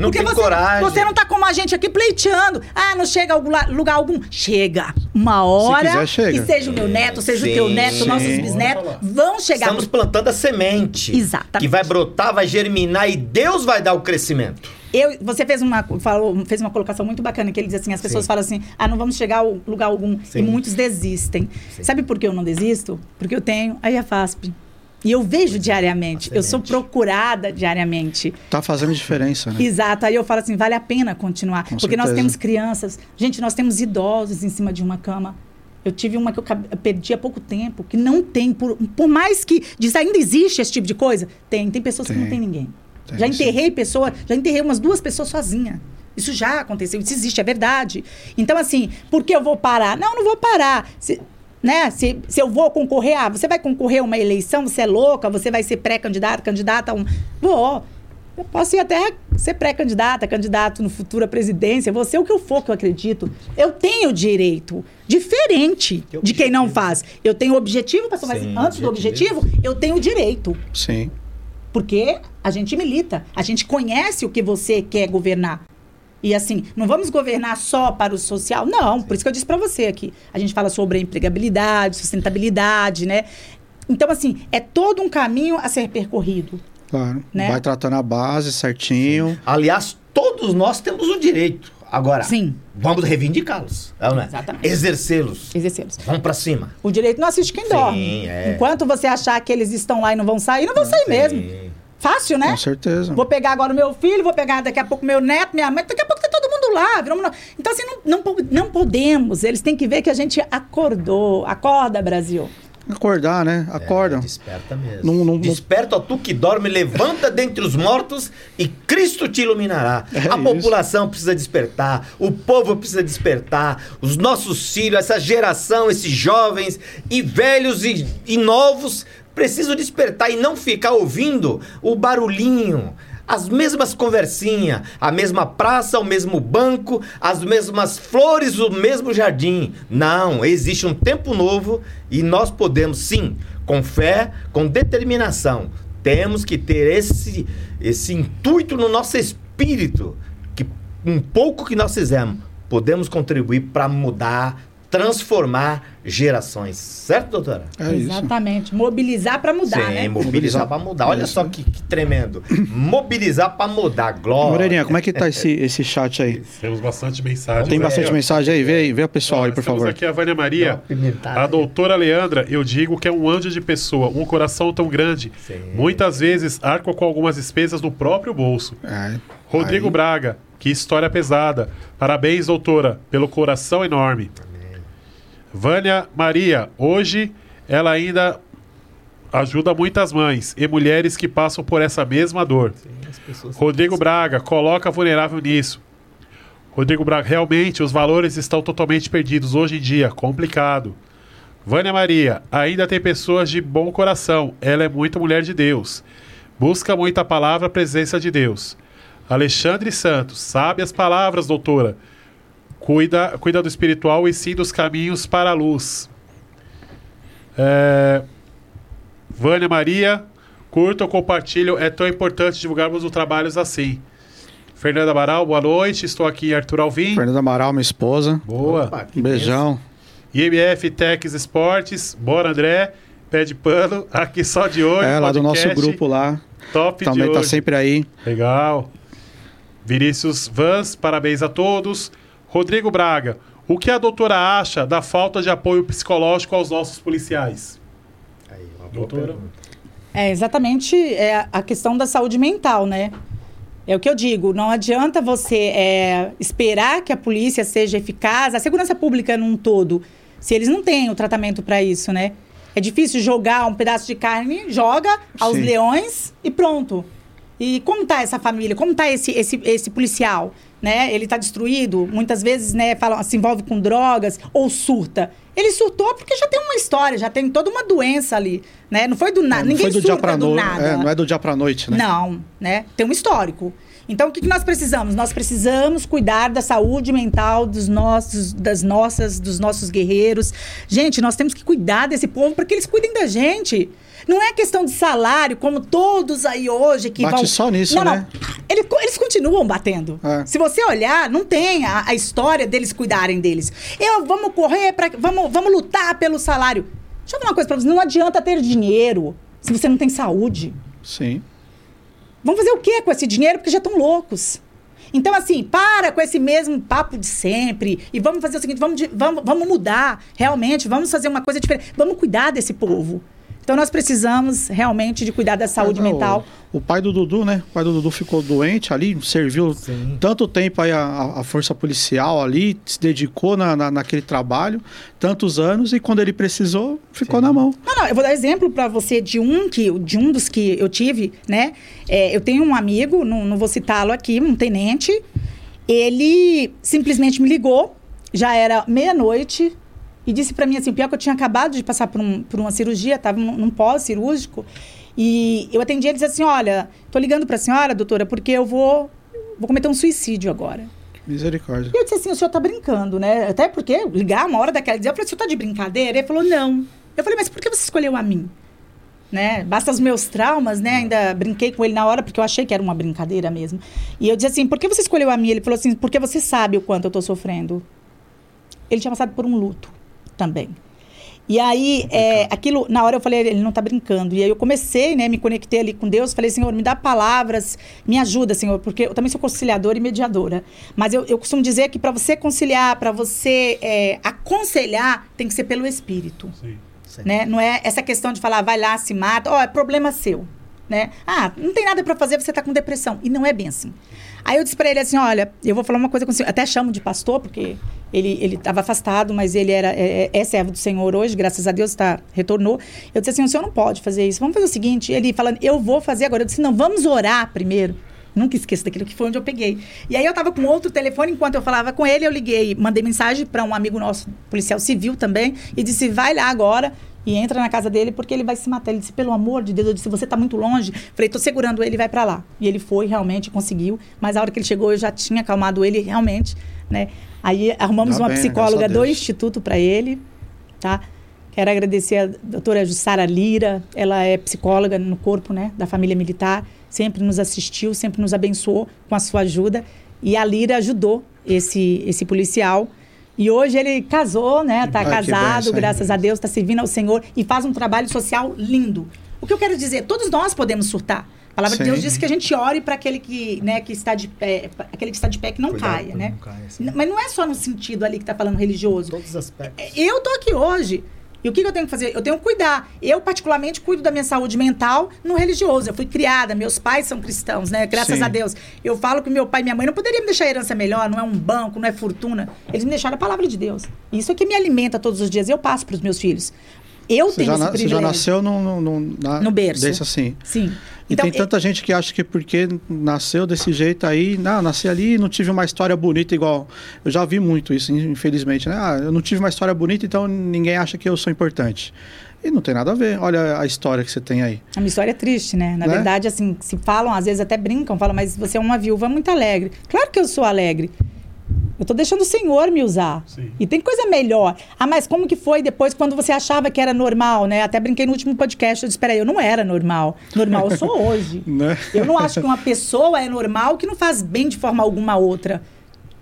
Não Porque tem você, coragem. Você não tá como a gente aqui pleiteando. Ah, não chega a lugar algum. Chega. Uma hora. quiser, chega. E seja o meu neto, seja o teu Sim, neto, sim. nossos bisnetos, vão chegar. Estamos plantando a semente. Exatamente. Que vai brotar, vai germinar e Deus vai dar o crescimento. Eu, você fez uma, falou, fez uma colocação muito bacana que ele diz assim: as pessoas Sim. falam assim, ah, não vamos chegar a lugar algum. Sim. E muitos desistem. Sim. Sabe por que eu não desisto? Porque eu tenho a IAFASP. E eu vejo diariamente. a Eu sou procurada diariamente. Tá fazendo diferença, né? Exato. Aí eu falo assim, vale a pena continuar. Com porque nós certeza. temos crianças. Gente, nós temos idosos em cima de uma cama. Eu tive uma que eu perdi há pouco tempo, que não tem, por, por mais que diz ainda existe esse tipo de coisa, tem. Tem pessoas que não Tem. tem ninguém. Tem, já enterrei pessoa, já enterrei umas duas pessoas sozinha. Isso já aconteceu, isso existe, é verdade. Então, assim, por que eu vou parar? Não, não vou parar. Se, né? se, se eu vou concorrer, ah, você vai concorrer a uma eleição, você é louca, você vai ser pré-candidato, candidata a um. Vou. Eu posso ir até ser pré-candidata, candidato no futuro à presidência, vou ser o que eu for que eu acredito. Eu tenho direito, diferente Que de quem não faz. Eu tenho objetivo, pastor, mas Sim, antes do objetivo. objetivo, eu tenho direito. Sim. Porque a gente milita, a gente conhece o que você quer governar. E assim, não vamos governar só para o social, não. Por isso que eu disse para você aqui. A gente fala sobre a empregabilidade, sustentabilidade, né? Então, assim, é todo um caminho a ser percorrido. Claro. Né? Vai tratando a base certinho. Aliás, todos nós temos o direito. Agora, Sim. vamos reivindicá-los. é não é? Exatamente. Exercê-los. Exercê-los. Vamos pra cima. O direito não assiste quem Sim, dorme. é. Enquanto você achar que eles estão lá e não vão sair, não vão sair mesmo. Fácil, né? Com certeza. Vou pegar agora o meu filho, vou pegar daqui a pouco meu neto, minha mãe, daqui a pouco tá todo mundo lá. virou Então, assim, não, não, não podemos. Eles têm que ver que a gente acordou. Acorda, Brasil. Acordar, né? Acorda. É, desperta mesmo. Não- não- não- Desperta, ó, tu que dorme, levanta dentre os mortos e Cristo te iluminará. É a isso. população precisa despertar, o povo precisa despertar, os nossos filhos, essa geração, esses jovens e velhos e, e novos precisam despertar e não ficar ouvindo o barulhinho. As mesmas conversinhas, a mesma praça, o mesmo banco, as mesmas flores, o mesmo jardim. Não, existe um tempo novo e nós podemos sim, com fé, com determinação, temos que ter esse esse intuito no nosso espírito que um pouco que nós fizemos, podemos contribuir para mudar, transformar gerações. Certo, doutora? É isso. Exatamente. Mobilizar para mudar, Sim, né? mobilizar Mobilizar. para mudar. Olha Isso. só que, que tremendo. Mobilizar para mudar. Glória. Moreirinha, como é que tá esse, esse chat aí? Temos bastante mensagem. Tem né? bastante mensagem aí? Vê aí, vê o pessoal aí, por Temos favor. aqui a Vânia Maria. A doutora Leandra, eu digo que é um anjo de pessoa, um coração tão grande. Sim. Muitas vezes arca com algumas despesas do próprio bolso. É, Rodrigo aí. Braga, que história pesada. Parabéns, doutora, pelo coração enorme. Vânia Maria, hoje ela ainda ajuda muitas mães e mulheres que passam por essa mesma dor. Pessoas- Rodrigo Braga, coloca vulnerável nisso. Rodrigo Braga, realmente os valores estão totalmente perdidos hoje em dia, complicado. Vânia Maria, ainda tem pessoas de bom coração, ela é muito mulher de Deus. Busca muita palavra, presença de Deus. Alexandre Santos, sabe as palavras, doutora. Cuida, cuida do espiritual e sim dos caminhos para a luz. É, Vânia Maria, curtam, compartilham. É tão importante divulgarmos os trabalhos assim. Fernanda Amaral, boa noite. Estou aqui em Arthur Alvim. Fernanda Amaral, minha esposa. Boa. Opa, Um beijão. IMF Techs Esportes. Bora, André. Pé de pano. Aqui só de olho. É, lá do nosso podcast. grupo lá. Top Também de tá hoje. sempre aí. Legal. Vinícius Vans, parabéns a todos. Rodrigo Braga, o que a doutora acha da falta de apoio psicológico aos nossos policiais? Aí, uma boa Doutora. pergunta. É exatamente é, a questão da saúde mental, né? É o que eu digo, não adianta você é, esperar que a polícia seja eficaz, a segurança pública num todo, se eles não têm o tratamento para isso, né? É difícil jogar um pedaço de carne, joga aos Sim. leões e pronto. E como tá essa família? Como tá esse, esse, esse policial? Né? Ele tá destruído, muitas vezes né, falam, se envolve com drogas ou surta. Ele surtou porque já tem uma história, já tem toda uma doença ali, né? Não foi do nada, não ninguém foi do dia surta pra do noite. nada. É, não é do dia pra noite, né? Não, né? Tem um histórico. Então, o que, que nós precisamos? Nós precisamos cuidar da saúde mental dos nossos, das nossas, dos nossos guerreiros. Gente, nós temos que cuidar desse povo para que eles cuidem da gente. Não é questão de salário, como todos aí hoje que Bate vão... só nisso, não, né? Não. Eles, eles continuam batendo. É. Se você olhar, não tem a, a história deles cuidarem deles. Eu, vamos correr, pra, vamos, vamos lutar pelo salário. Deixa eu falar uma coisa pra você. Não adianta ter dinheiro se você não tem saúde. Sim. Vão fazer o que com esse dinheiro? Porque já estão loucos. Então, assim, para com esse mesmo papo de sempre e vamos fazer o seguinte: vamos, vamos, vamos mudar, realmente, vamos fazer uma coisa diferente. Vamos cuidar desse povo. Então, nós precisamos realmente de cuidar da saúde É, o- mental. O, pai do Dudu, né? O pai do Dudu ficou doente ali, serviu Sim. tanto tempo aí a, a- força policial ali, se dedicou na, na- naquele trabalho, tantos anos, e quando ele precisou, ficou na mão. Não, não, eu vou dar exemplo para você de um que de um dos que eu tive, né? É, eu tenho um amigo, não, não vou citá-lo aqui, um tenente. Ele simplesmente me ligou, já era meia-noite, e disse para mim assim: pior que eu tinha acabado de passar por, um- por uma cirurgia, estava num, num pós-cirúrgico. E eu atendi ele e disse assim: olha, tô ligando para a senhora, doutora, porque eu vou, vou cometer um suicídio agora. Misericórdia. E eu disse assim, o senhor tá brincando, né? Até porque ligar uma hora daquela eu falei, o senhor tá de brincadeira? Ele falou, não. Eu falei, mas por que você escolheu a mim? Né? Basta os meus traumas, né? Ainda brinquei com ele na hora, porque eu achei que era uma brincadeira mesmo. E eu disse assim, por que você escolheu a mim? Ele falou assim, porque você sabe o quanto eu tô sofrendo. Ele tinha passado por um luto também. E aí, é, aquilo, na hora eu falei, ele não tá brincando. E aí eu comecei, né, me conectei ali com Deus, falei, Senhor, me dá palavras, me ajuda, Senhor, porque eu também sou conciliadora e mediadora. Mas eu, eu costumo dizer que para você conciliar, para você é, aconselhar, tem que ser pelo Espírito. Sim. Né? Não é essa questão de falar, vai lá, se mata, ó, é problema seu. Né? Ah, não tem nada para fazer, você tá com depressão. E não é bem assim. Aí eu disse para ele assim: olha, eu vou falar uma coisa com o senhor. Até chamo de pastor, porque ele estava afastado, mas ele era é, é servo do Senhor hoje, graças a Deus, tá, retornou. Eu disse assim: o senhor não pode fazer isso. Vamos fazer o seguinte. Ele falando, eu vou fazer agora. Eu disse: não, vamos orar primeiro. Nunca esqueço daquilo que foi onde eu peguei. E aí eu tava com outro telefone, enquanto eu falava com ele, eu liguei, mandei mensagem para um amigo nosso, policial civil também, e disse: vai lá agora e entra na casa dele porque ele vai se matar. Ele disse: pelo amor de Deus, eu disse: você tá muito longe. Falei: tô segurando ele, vai para lá. E ele foi, realmente conseguiu. Mas a hora que ele chegou, eu já tinha acalmado ele, realmente, né? Aí arrumamos Tá uma bem, psicóloga do instituto para ele, tá? Quero agradecer a doutora Jussara Lira, ela é psicóloga no corpo né, da família militar, sempre nos assistiu, sempre nos abençoou com a sua ajuda. E a Lira ajudou esse, esse policial. E hoje ele casou, né? Está casado, graças a Deus, está servindo ao Senhor e faz um trabalho social lindo. O que eu quero dizer, todos nós podemos surtar. A palavra Sim. de Deus diz que a gente ore para aquele que, né, que está de pé, aquele que está de pé que não Cuidado caia, né? Não caia, Mas não é só no sentido ali que está falando religioso. Todos os aspectos. É, eu tô aqui hoje. E o que, que, eu tenho que fazer? Eu tenho que cuidar. Eu, particularmente, cuido da minha saúde mental no religioso. Eu fui criada, meus pais são cristãos, né? Graças Sim. a Deus. Eu falo que meu pai e minha mãe não poderiam me deixar herança melhor, não é um banco, não é fortuna. Eles me deixaram a palavra de Deus. Isso é que me alimenta todos os dias. Eu passo para os meus filhos. Eu você tenho já, esse privilégio. Você já nasceu no, no, na, no berço. Desse assim. Sim. E então, tem tanta eu... gente que acha que porque nasceu desse jeito aí, não, nasci ali e não tive uma história bonita igual. Eu já vi muito isso, infelizmente, né? Ah, eu não tive uma história bonita, então ninguém acha que eu sou importante. E não tem nada a ver. Olha a história que você tem aí. A minha história é triste, né? Na né? verdade, assim, se falam, às vezes até brincam, falam, mas você é uma viúva muito alegre. Claro que eu sou alegre. Eu estou deixando o Senhor me usar. Sim. E tem coisa melhor. Ah, mas como que foi depois quando você achava que era normal, né? Até brinquei no último podcast, eu disse, peraí, eu não era normal. Normal eu sou hoje. né? Eu não acho que uma pessoa é normal que não faz bem de forma alguma outra.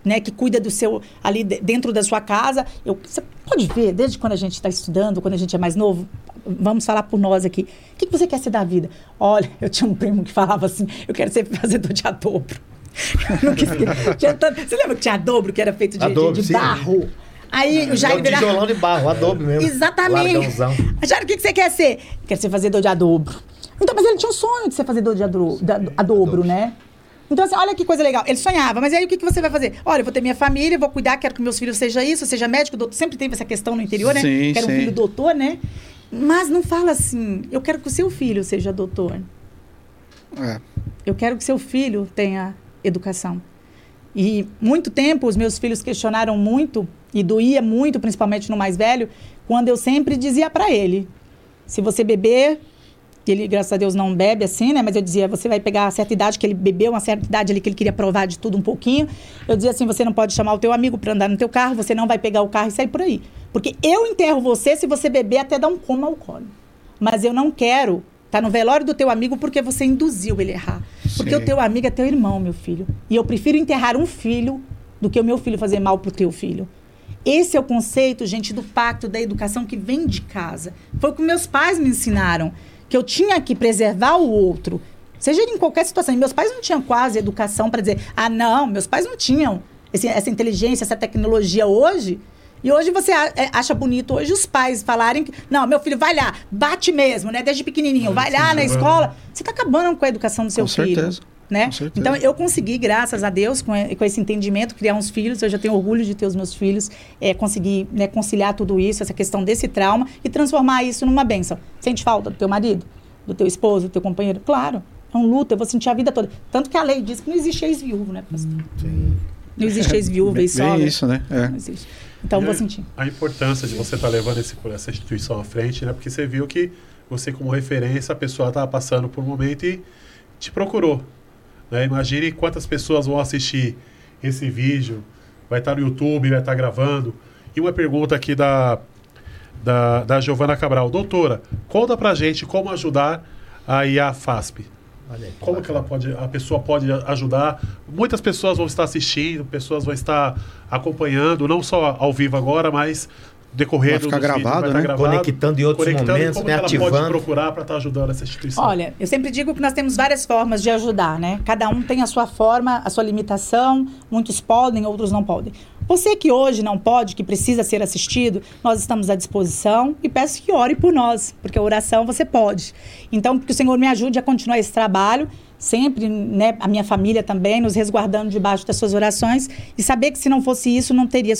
Né, que cuida do seu ali dentro da sua casa. Eu, você pode ver, desde quando a gente está estudando, quando a gente é mais novo, vamos falar por nós aqui. O que, que você quer ser da vida? Olha, eu tinha um primo que falava assim: eu quero ser fazedor de adobro. Você lembra que tinha dobro que era feito de, adobe, de, de barro? Aí o Jair virava... tijolão de barro, adobe mesmo. Exatamente. Jair, o que, que você quer ser? Quer ser fazedor de adobro. Então, mas ele tinha um sonho de ser fazedor de adro, de adobro, né? Então, assim, olha que coisa legal. Ele sonhava, mas aí o que, que você vai fazer? Olha, eu vou ter minha família, vou cuidar, quero que meus filhos sejam isso, seja médico, doutor. Sempre teve essa questão no interior, né? Sim, quero sim. um filho doutor, né? Mas não fala assim, eu quero que o seu filho seja doutor. É. Eu quero que seu filho tenha educação. E muito tempo os meus filhos questionaram muito e doía muito, principalmente no mais velho, quando eu sempre dizia para ele: se você beber, ele graças a Deus não bebe assim, né? Mas eu dizia, você vai pegar a certa idade que ele bebeu, uma certa idade ali que ele queria provar de tudo um pouquinho. Eu dizia assim, você não pode chamar o teu amigo para andar no teu carro, você não vai pegar o carro e sair por aí, porque eu enterro você se você beber até dar um coma alcoólico. Mas eu não quero Tá no velório do teu amigo porque você induziu ele a errar. Porque o teu amigo é teu irmão, meu filho. E eu prefiro enterrar um filho do que o meu filho fazer mal pro teu filho. Esse é o conceito, gente, do pacto da educação que vem de casa. Foi o que meus pais me ensinaram, que eu tinha que preservar o outro, seja em qualquer situação. E meus pais não tinham quase educação para dizer: "Ah, não, meus pais não tinham esse, essa inteligência, essa tecnologia hoje". E hoje você é, acha bonito hoje os pais falarem que, não, meu filho, vai lá, bate mesmo, né? Desde pequenininho, vai lá na escola. Você está acabando com a educação do seu com filho. Certeza. Né? Então eu consegui, graças a Deus, com, com, esse entendimento, criar uns filhos. Eu já tenho orgulho de ter os meus filhos, é, conseguir né, conciliar tudo isso, essa questão desse trauma e transformar isso numa benção. Sente falta do teu marido, do teu esposo, do teu companheiro? Claro, é um luto, eu vou sentir a vida toda. Tanto que a lei diz que não existe ex-viúvo, né, pastor? Sim. Não existe ex-viúva e só. É isso, né? É. Não existe. Então, e vou sentir. A importância de você estar tá levando esse, essa instituição à frente, né? Porque você viu que você, como referência, a pessoa estava passando por um momento e te procurou. Né? Imagine quantas pessoas vão assistir esse vídeo, vai estar tá no YouTube, vai estar tá gravando. E uma pergunta aqui da, da, da Giovana Cabral. Doutora, conta pra gente como ajudar a FASP. Aí, Como que ela pode, a pessoa pode ajudar? Muitas pessoas vão estar assistindo, pessoas vão estar acompanhando, não só ao vivo agora, mas decorrer vai ficar gravado, vídeos, né? Gravado, conectando em outros conectando, momentos, como ela ativando. pode procurar para estar tá ajudando essa instituição? Olha, eu sempre digo que nós temos várias formas de ajudar, né? Cada um tem a sua forma, a sua limitação. Muitos podem, outros não podem. Você que hoje não pode, que precisa ser assistido, nós estamos à disposição e peço que ore por nós, porque a oração você pode. Então, que o Senhor me ajude a continuar esse trabalho sempre, né, a minha família também, nos resguardando debaixo das suas orações e saber que se não fosse isso, não teria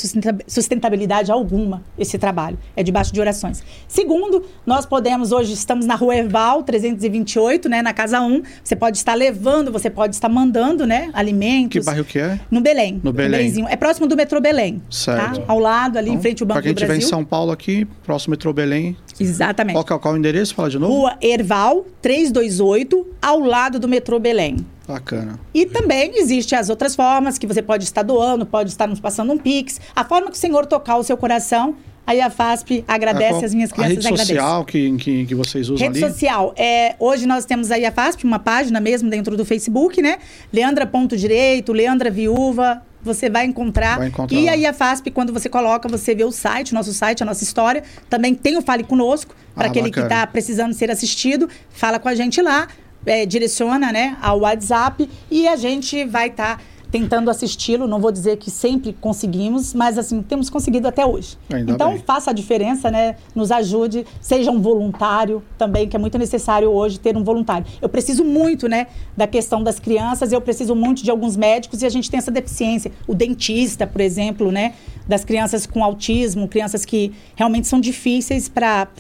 sustentabilidade alguma esse trabalho. É debaixo de orações. Segundo, nós podemos, hoje estamos na rua Erval, 328, né, na casa 1. Você pode estar levando, você pode estar mandando, né, alimentos. Que bairro que é? No Belém. No Belém. É próximo do metrô Belém. Tá? Certo. Tá? Ao lado, ali então, em frente ao Banco do Brasil. Para quem estiver em São Paulo aqui, próximo metrô Belém. Exatamente. Qual, é, qual é o endereço? Fala de novo. Rua Erval, 328, ao lado do metrô Belém. Bacana. E também existem as outras formas que você pode estar doando, pode estar nos passando um pix. A forma que o Senhor tocar o seu coração, a IAFASP agradece, A- as minhas crianças rede agradecem. social que, que, que vocês usam Rede ali? social. É, hoje nós temos a IAFASP, uma página mesmo dentro do Facebook, né? Leandra Ponto Direito, Leandra Viúva. Você vai encontrar. Vai encontrar E lá. a IAFASP, quando você coloca, você vê o site, nosso site, a nossa história. Também tem o Fale Conosco, para Ah, aquele que bacana. está precisando ser assistido. Fala com a gente lá, é, direciona né, ao WhatsApp e a gente vai estar tentando assisti-lo. Não vou dizer que sempre conseguimos, mas assim, temos conseguido até hoje. Ainda então, bem. faça a diferença, né? Nos ajude, seja um voluntário também, que é muito necessário hoje ter um voluntário. Eu preciso muito, né, da questão das crianças, eu preciso muito de alguns médicos e a gente tem essa deficiência. O dentista, por exemplo, né, das crianças com autismo, crianças que realmente são difíceis para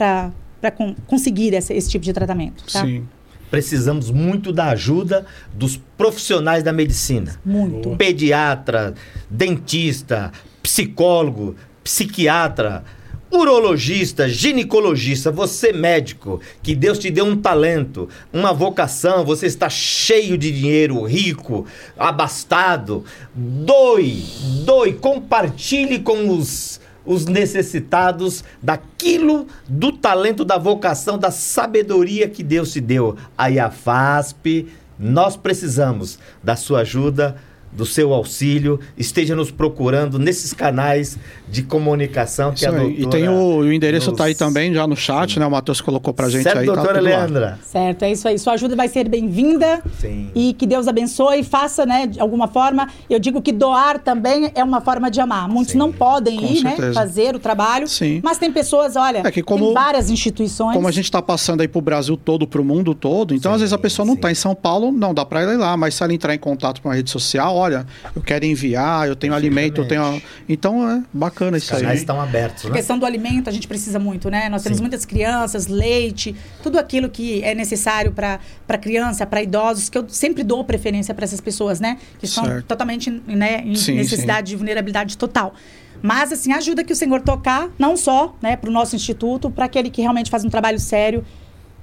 conseguir esse, esse tipo de tratamento. Tá? Sim. Precisamos muito da ajuda dos profissionais da medicina. Muito. Pediatra, dentista, psicólogo, psiquiatra, urologista, ginecologista, você médico, que Deus te deu um talento, uma vocação, você está cheio de dinheiro, rico, abastado, doe, doe, compartilhe com os os necessitados daquilo, do talento, da vocação, da sabedoria que Deus te deu. A FASP, nós precisamos da sua ajuda, do seu auxílio, esteja nos procurando nesses canais de comunicação que Isso a doutora... E tem o, o endereço nos- tá aí também, já no chat, né? O Matheus colocou pra gente certo, aí. tá doutora lá. Leandra? Certo, é isso aí. Sua ajuda vai ser bem-vinda. Sim. E que Deus abençoe, faça, né, de alguma forma. Eu digo que doar também é uma forma de amar. Muitos Sim, não podem com ir, né, certeza. fazer o trabalho. Sim. Mas tem pessoas, olha, É que como- tem várias instituições. Como a gente está passando aí pro Brasil todo, pro mundo todo, então Sim, às vezes a pessoa não sim. está em São Paulo, não dá para ir lá, mas se ela entrar em contato com a rede social, olha, eu quero enviar, eu tenho alimento, eu tenho. Então é bacana isso aí. Estão abertos, A né? questão do alimento a gente precisa muito, né? Nós temos Sim. muitas crianças, leite, tudo aquilo que é necessário para criança, para idosos, que eu sempre dou preferência para essas pessoas, né? Que estão Certo. totalmente né, em Sim, necessidade de vulnerabilidade total. Mas, assim, ajuda que o Senhor tocar, não só né, para o nosso instituto, para aquele que realmente faz um trabalho sério,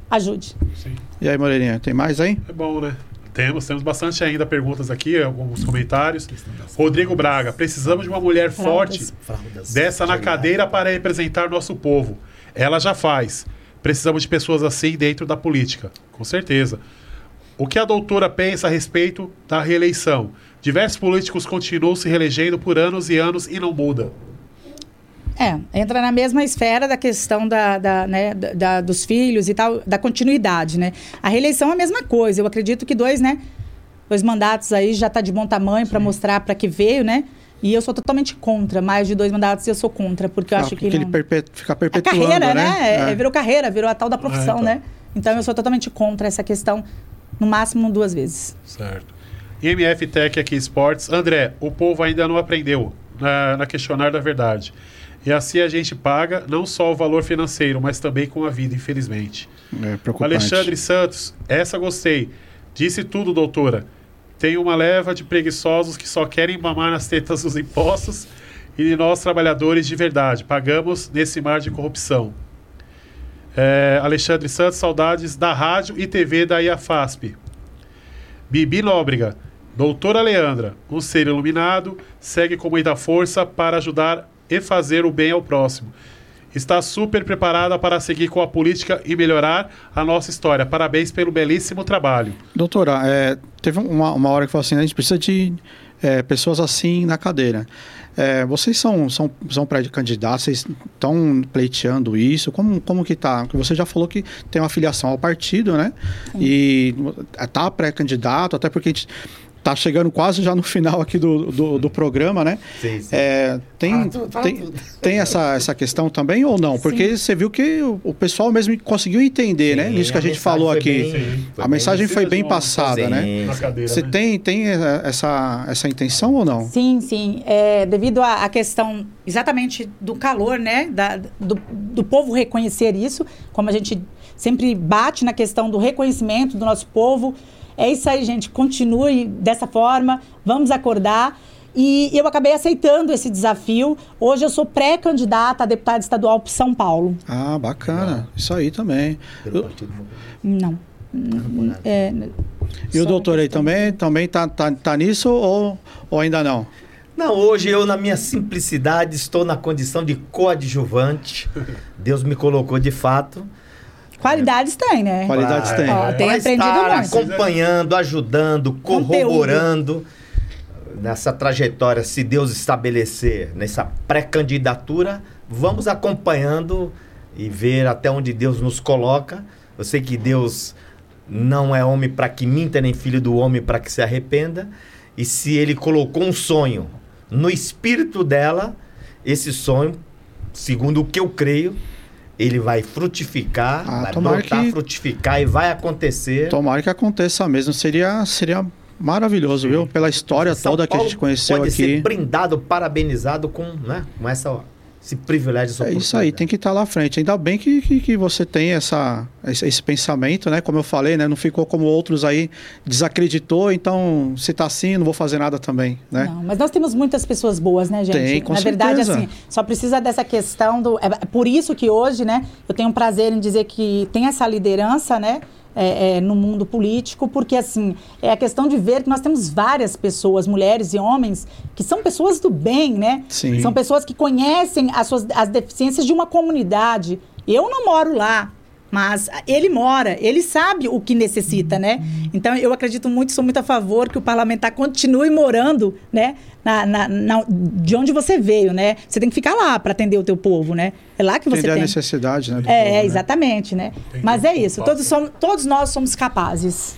ajude. Sim. E aí, Moreirinha, tem mais aí? É bom, né? Temos, temos bastante ainda perguntas aqui, alguns comentários. Rodrigo Braga, precisamos de uma mulher forte dessa na cadeira para representar nosso povo. Ela já faz. Precisamos de pessoas assim dentro da política, com certeza. O que a doutora pensa a respeito da reeleição? Diversos políticos continuam se reelegendo por anos e anos e não muda. É, entra na mesma esfera da questão da, da, né, da- da- dos filhos e tal, da continuidade, né? A reeleição é a mesma coisa. Eu acredito que dois, né? Dois mandatos aí já está de bom tamanho para mostrar para que veio, né? E eu sou totalmente contra. Mais de dois mandatos eu sou contra, porque eu Ah, acho que. ele não- perpe... fica A perpetuando, carreira, né? né? É, É. Virou carreira, virou a tal da profissão, então. né? Então eu sou totalmente contra essa questão, no máximo duas vezes. Certo. IMF Tech aqui Esportes. André, o povo ainda não aprendeu na, na questionar da verdade. E assim a gente paga não só o valor financeiro, mas também com a vida, infelizmente. É preocupante. Alexandre Santos, essa gostei. Disse tudo, doutora. Tem uma leva de preguiçosos que só querem mamar nas tetas dos impostos e de nós, trabalhadores de verdade, pagamos nesse mar de corrupção. É, Alexandre Santos, saudades da rádio e TV da IAFASP. Bibi Nóbrega, doutora Leandra, um ser iluminado, segue com muita força para ajudar e fazer o bem ao próximo. Está super preparada para seguir com a política e melhorar a nossa história. Parabéns pelo belíssimo trabalho. Doutora, é, teve uma, uma hora que falou assim, a gente precisa de é, pessoas assim na cadeira. É, vocês são, são, são pré-candidatos, vocês estão pleiteando isso? Como, como que tá? Porque você já falou que tem uma filiação ao partido, né? E tá pré-candidato, até porque a gente tá chegando quase já no final aqui do, do, do programa, né? Sim, sim. É, tem, Fala tudo, fala tem, tudo. tem essa, essa questão também ou não? Porque você viu que o, o pessoal mesmo conseguiu entender, né? Sim, Isso que a, gente mensagem falou aqui. bem- Sim. a mensagem foi bem Sim, passada, né? sim, sim. cadeira, Você né? tem, tem essa, essa intenção ou não? Sim, sim. É, devido à à questão exatamente do calor, né? Da- do, do povo reconhecer isso, como a gente sempre bate na questão do reconhecimento do nosso povo. É isso aí, gente. Continue dessa forma. Vamos acordar. E eu acabei aceitando esse desafio. Hoje eu sou pré-candidata a deputada estadual por São Paulo. Ah, bacana. Isso aí também. Pelo Partido. Não. É, E o doutor aí também, também tá, tá, tá nisso ou, ou ainda não? Não, hoje eu, na minha simplicidade, estou na condição de coadjuvante. Deus me colocou de fato. Qualidades tem, né? Qualidades tem. Ó, tem Pra aprendido estar muito. acompanhando, ajudando, Conteúdo. corroborando nessa trajetória, se Deus estabelecer nessa pré-candidatura, vamos acompanhando e ver até onde Deus nos coloca. Eu sei que Deus não é homem para que minta, nem filho do homem para que se arrependa. E se ele colocou um sonho no espírito dela, esse sonho, segundo o que eu creio, ele vai frutificar, Ah, vai brotar, que- frutificar e vai acontecer. Tomara que aconteça mesmo. Seria, seria maravilhoso, viu? Pela história São toda que a Paulo gente conheceu pode aqui. ser brindado, parabenizado com, né, com essa, esse privilégio. Essa É isso aí, tem que estar lá à frente. Ainda bem que, que, que você tem essa, esse, esse pensamento, né? Como eu falei, né? Não ficou como outros aí, desacreditou, então se tá assim, não vou fazer nada também, né? Não, mas nós temos muitas pessoas boas, né, gente? Tem, com Na verdade, certeza. assim, só precisa dessa questão do. É por isso que hoje, né, eu tenho um prazer em dizer que tem essa liderança, né? É, é, no mundo político, porque assim, é a questão de ver que nós temos várias pessoas, mulheres e homens, que são pessoas do bem, né? Sim. São pessoas que conhecem as, suas, as deficiências de uma comunidade. Eu não moro lá, mas ele mora, ele sabe o que necessita, né? Então eu acredito muito, sou muito a favor que o parlamentar continue morando, né? Na, na- na- de onde você veio, né? Você tem que ficar lá para atender o teu povo, né? É lá que você Entender a tem. necessidade, né? do É, povo, né? exatamente, né? Mas é isso, todos, somos, todos nós somos capazes.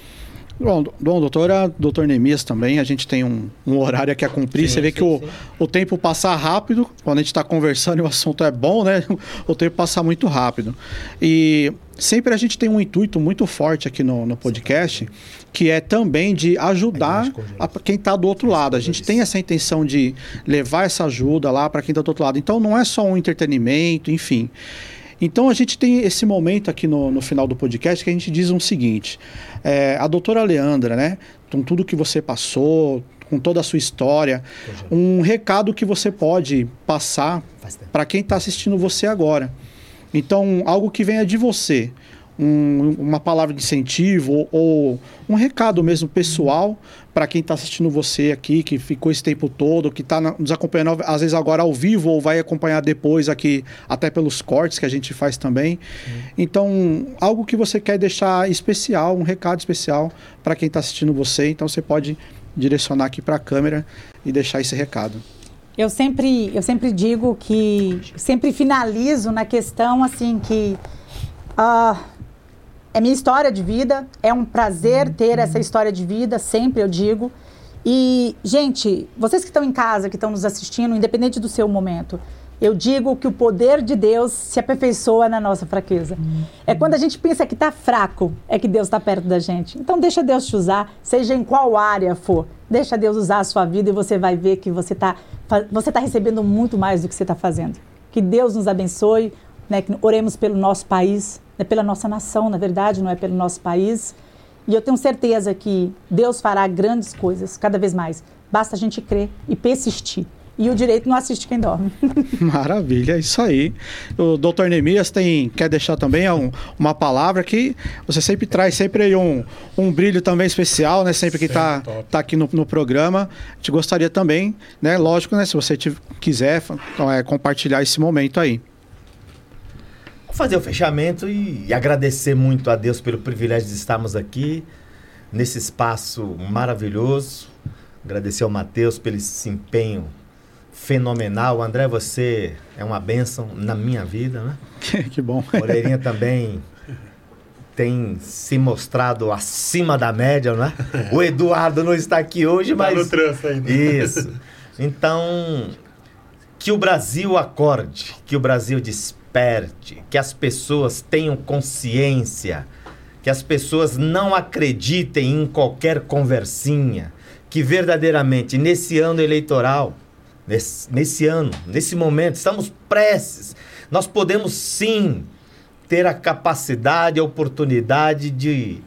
Bom, bom, doutora, doutor Nemias também, a gente tem um, um horário aqui a cumprir. Sim, Você vê sim, que o, sim. o tempo passa rápido, quando a gente está conversando e o assunto é bom, né? O tempo passa muito rápido. E sempre a gente tem um intuito muito forte aqui no, no podcast, que é também de ajudar a, quem está do outro lado. A gente tem essa intenção de levar essa ajuda lá para quem está do outro lado. Então não é só um entretenimento, enfim. Então a gente tem esse momento aqui no, no final do podcast que a gente diz o seguinte: é, a doutora Leandra, né? Com tudo que você passou, com toda a sua história, um recado que você pode passar para quem está assistindo você agora. Então, algo que venha de você, um- uma palavra de incentivo ou, ou um recado mesmo pessoal para quem está assistindo você aqui, que ficou esse tempo todo, que está nos acompanhando às vezes agora ao vivo ou vai acompanhar depois aqui, até pelos cortes que a gente faz também. Então, algo que você quer deixar especial, um recado especial para quem está assistindo você. Então, você pode direcionar aqui para a câmera e deixar esse recado. Eu sempre, eu sempre digo que sempre finalizo na questão assim que ah, é minha história de vida, é um prazer ter essa história de vida, sempre eu digo. E, gente, vocês que estão em casa, que estão nos assistindo, independente do seu momento, eu digo que o poder de Deus se aperfeiçoa na nossa fraqueza. É quando a gente pensa que está fraco, é que Deus está perto da gente. Então deixa Deus te usar, seja em qual área for. Deixa Deus usar a sua vida e você vai ver que você está você tá recebendo muito mais do que você está fazendo. Que Deus nos abençoe, né? que oremos pelo nosso país, né? pela nossa nação, na verdade, não é pelo nosso país. E eu tenho certeza que Deus fará grandes coisas, cada vez mais. Basta a gente crer e persistir. E o direito não assiste quem dorme. Maravilha, é isso aí. O doutor Nemias tem, quer deixar também um- uma palavra que você sempre traz sempre aí um, um brilho também especial, né? Sempre que está tá aqui no, no programa. A gente gostaria também, né? Lógico, né? Se você tiv- quiser é, compartilhar esse momento aí. Fazer o fechamento e, e agradecer muito a Deus pelo privilégio de estarmos aqui nesse espaço maravilhoso. Agradecer ao Matheus pelo esse empenho fenomenal. André, você é uma bênção na minha vida, né? que bom. Moreirinha também tem se mostrado acima da média, né? O Eduardo não está aqui hoje, Tá no mas trânsito ainda. isso. Então, que o Brasil acorde, que o Brasil desperte, que as pessoas tenham consciência, que as pessoas não acreditem em qualquer conversinha, que verdadeiramente nesse ano eleitoral, nesse, nesse ano, nesse momento, estamos prestes, nós podemos sim ter a capacidade, a oportunidade de,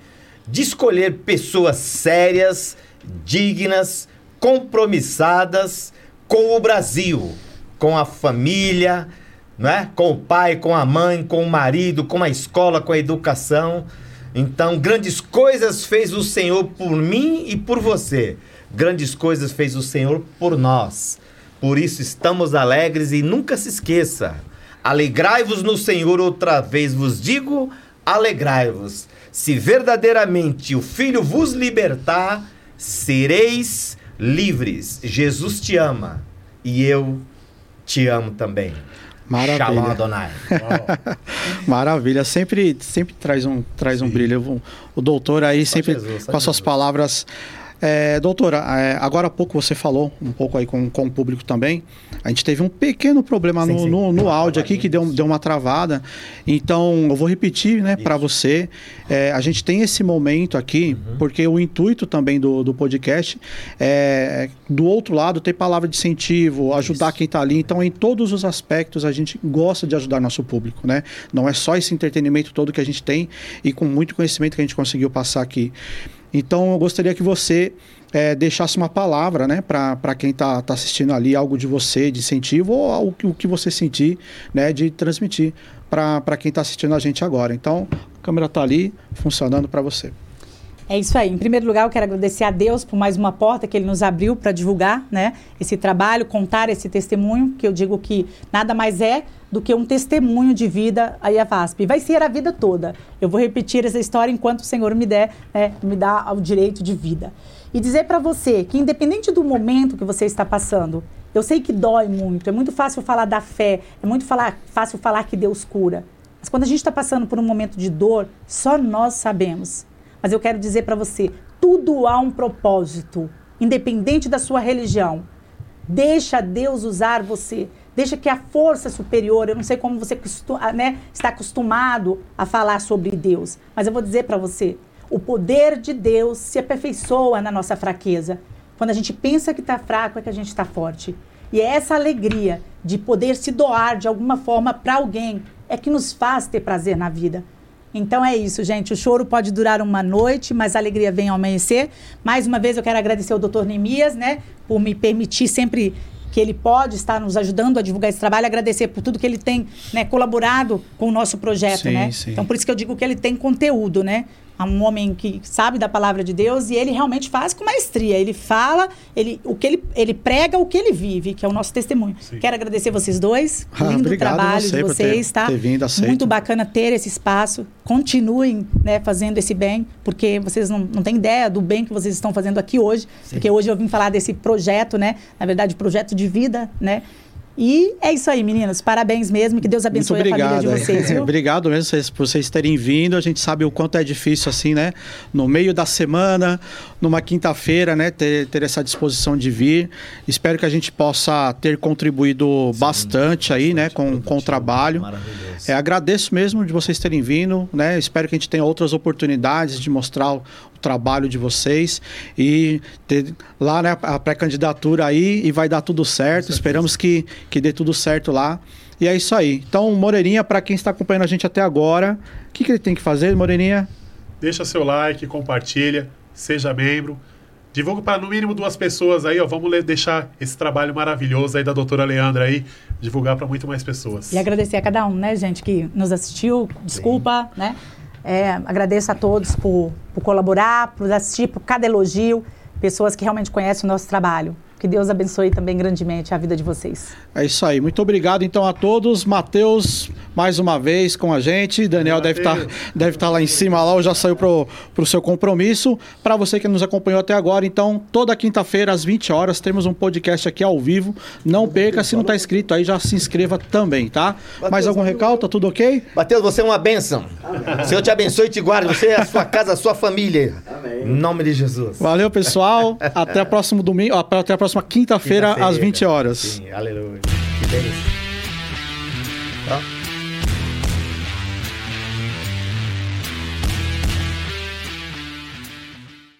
de escolher pessoas sérias, dignas, compromissadas com o Brasil, com a família, né? com o pai, com a mãe, com o marido, com a escola, com a educação. Então, grandes coisas fez o Senhor por mim e por você. Grandes coisas fez o Senhor por nós. Por isso estamos alegres e nunca se esqueça. Alegrai-vos no Senhor, outra vez vos digo, alegrai-vos. Se verdadeiramente o Filho vos libertar, sereis livres. Jesus te ama e eu te amo também. Maravilha. Shalom Adonai. Maravilha. Sempre, sempre traz um, traz um brilho. O, doutor aí sempre Jesus, com as suas palavras. É, doutora, é, agora há pouco você falou um pouco aí com, com o público também. A gente teve um pequeno problema Sim, no, sim. no, no áudio aqui que deu, deu uma travada. Então, eu vou repetir né, para você. É, a gente tem esse momento aqui, Uhum. porque o intuito também do, do podcast é, do outro lado, ter palavra de incentivo, ajudar Isso. quem está ali. Então, em todos os aspectos, a gente gosta de ajudar nosso público, né? Não é só esse entretenimento todo que a gente tem e com muito conhecimento que a gente conseguiu passar aqui. Então, eu gostaria que você eh, deixasse uma palavra, né, para quem está tá assistindo ali, algo de você, de incentivo, ou algo o que você sentir, né, de transmitir para quem está assistindo a gente agora. Então, a câmera está ali, funcionando para você. É isso aí. Em primeiro lugar, eu quero agradecer a Deus por mais uma porta que Ele nos abriu para divulgar né, esse trabalho, contar esse testemunho, que eu digo que nada mais é do que um testemunho de vida aí a VASP. Vai ser a vida toda. Eu vou repetir essa história enquanto o Senhor me der, né, me dá o direito de vida. E dizer para você que, independente do momento que você está passando, eu sei que dói muito, é muito fácil falar da fé, é muito falar, fácil falar que Deus cura. Mas quando a gente está passando por um momento de dor, só nós sabemos. Mas eu quero dizer para você, tudo há um propósito, independente da sua religião. Deixa Deus usar você. Deixa que a força superior, eu não sei como você né, está acostumado a falar sobre Deus, mas eu vou dizer para você, o poder de Deus se aperfeiçoa na nossa fraqueza. Quando a gente pensa que está fraco, é que a gente está forte. E é essa alegria de poder se doar de alguma forma para alguém é que nos faz ter prazer na vida. Então é isso, gente. O choro pode durar uma noite, mas a alegria vem ao amanhecer. Mais uma vez eu quero agradecer ao Dr. Nemias, né, por me permitir sempre que ele pode estar nos ajudando a divulgar esse trabalho, agradecer por tudo que ele tem né, colaborado com o nosso projeto, Sim, né? sim. Então por isso que eu digo que ele tem conteúdo, né? Um homem que sabe da palavra de Deus e ele realmente faz com maestria. Ele fala, ele, o que ele, ele prega o que ele vive, que é o nosso testemunho. Sim. Quero agradecer vocês dois. Ah, Lindo obrigado trabalho você de por ter- vocês, tá? ter vindo, aceito. Muito bacana ter esse espaço. Continuem né, fazendo esse bem, porque vocês não, não têm ideia do bem que vocês estão fazendo aqui hoje. Porque hoje eu vim falar desse projeto, né? Na verdade, projeto de vida, né? E é isso aí, meninos. Parabéns mesmo. Que Deus Muito abençoe a obrigado. família de vocês, viu? obrigado mesmo vocês- por vocês terem vindo. A gente sabe o quanto é difícil, assim, né? No meio da semana, numa quinta-feira, né? Ter, ter essa disposição de vir. Espero que a gente possa ter contribuído bastante aí, né? Com, com o trabalho. Maravilhoso. É, agradeço mesmo de vocês terem vindo, né? Espero que a gente tenha outras oportunidades de mostrar trabalho de vocês e ter lá né, a pré-candidatura aí e vai dar tudo certo. Esperamos que, que dê tudo certo lá. E é isso aí. Então, Moreirinha, para quem está acompanhando a gente até agora, o que, que ele tem que fazer, Moreirinha? Deixa seu like, compartilha, seja membro. Divulga para no mínimo duas pessoas aí, ó. Vamos deixar esse trabalho maravilhoso aí da doutora Leandra aí, divulgar para muito mais pessoas. E agradecer a cada um, né, gente, que nos assistiu. Desculpa, né? É, agradeço a todos por, por colaborar, por assistir, por cada elogio. Pessoas que realmente conhecem o nosso trabalho. Que Deus abençoe também grandemente a vida de vocês. É isso aí. Muito obrigado então a todos. Matheus, mais uma vez com a gente. Daniel deve estar Mateus. deve tá lá em cima, lá, ou já saiu pro, pro seu compromisso. Para você que nos acompanhou até agora, então, toda quinta-feira, às 20 horas, temos um podcast aqui ao vivo. Não perca, se não está inscrito aí, já se inscreva também, tá? Mais algum recalque? Tá tudo ok? Mateus, você é uma bênção. O Senhor te abençoe e te guarde. Você, a sua casa, a sua família. Em nome de Jesus. Valeu, pessoal. até o próximo domingo, até a próxima quinta-feira, às 20 horas. Sim, aleluia. Que bênção.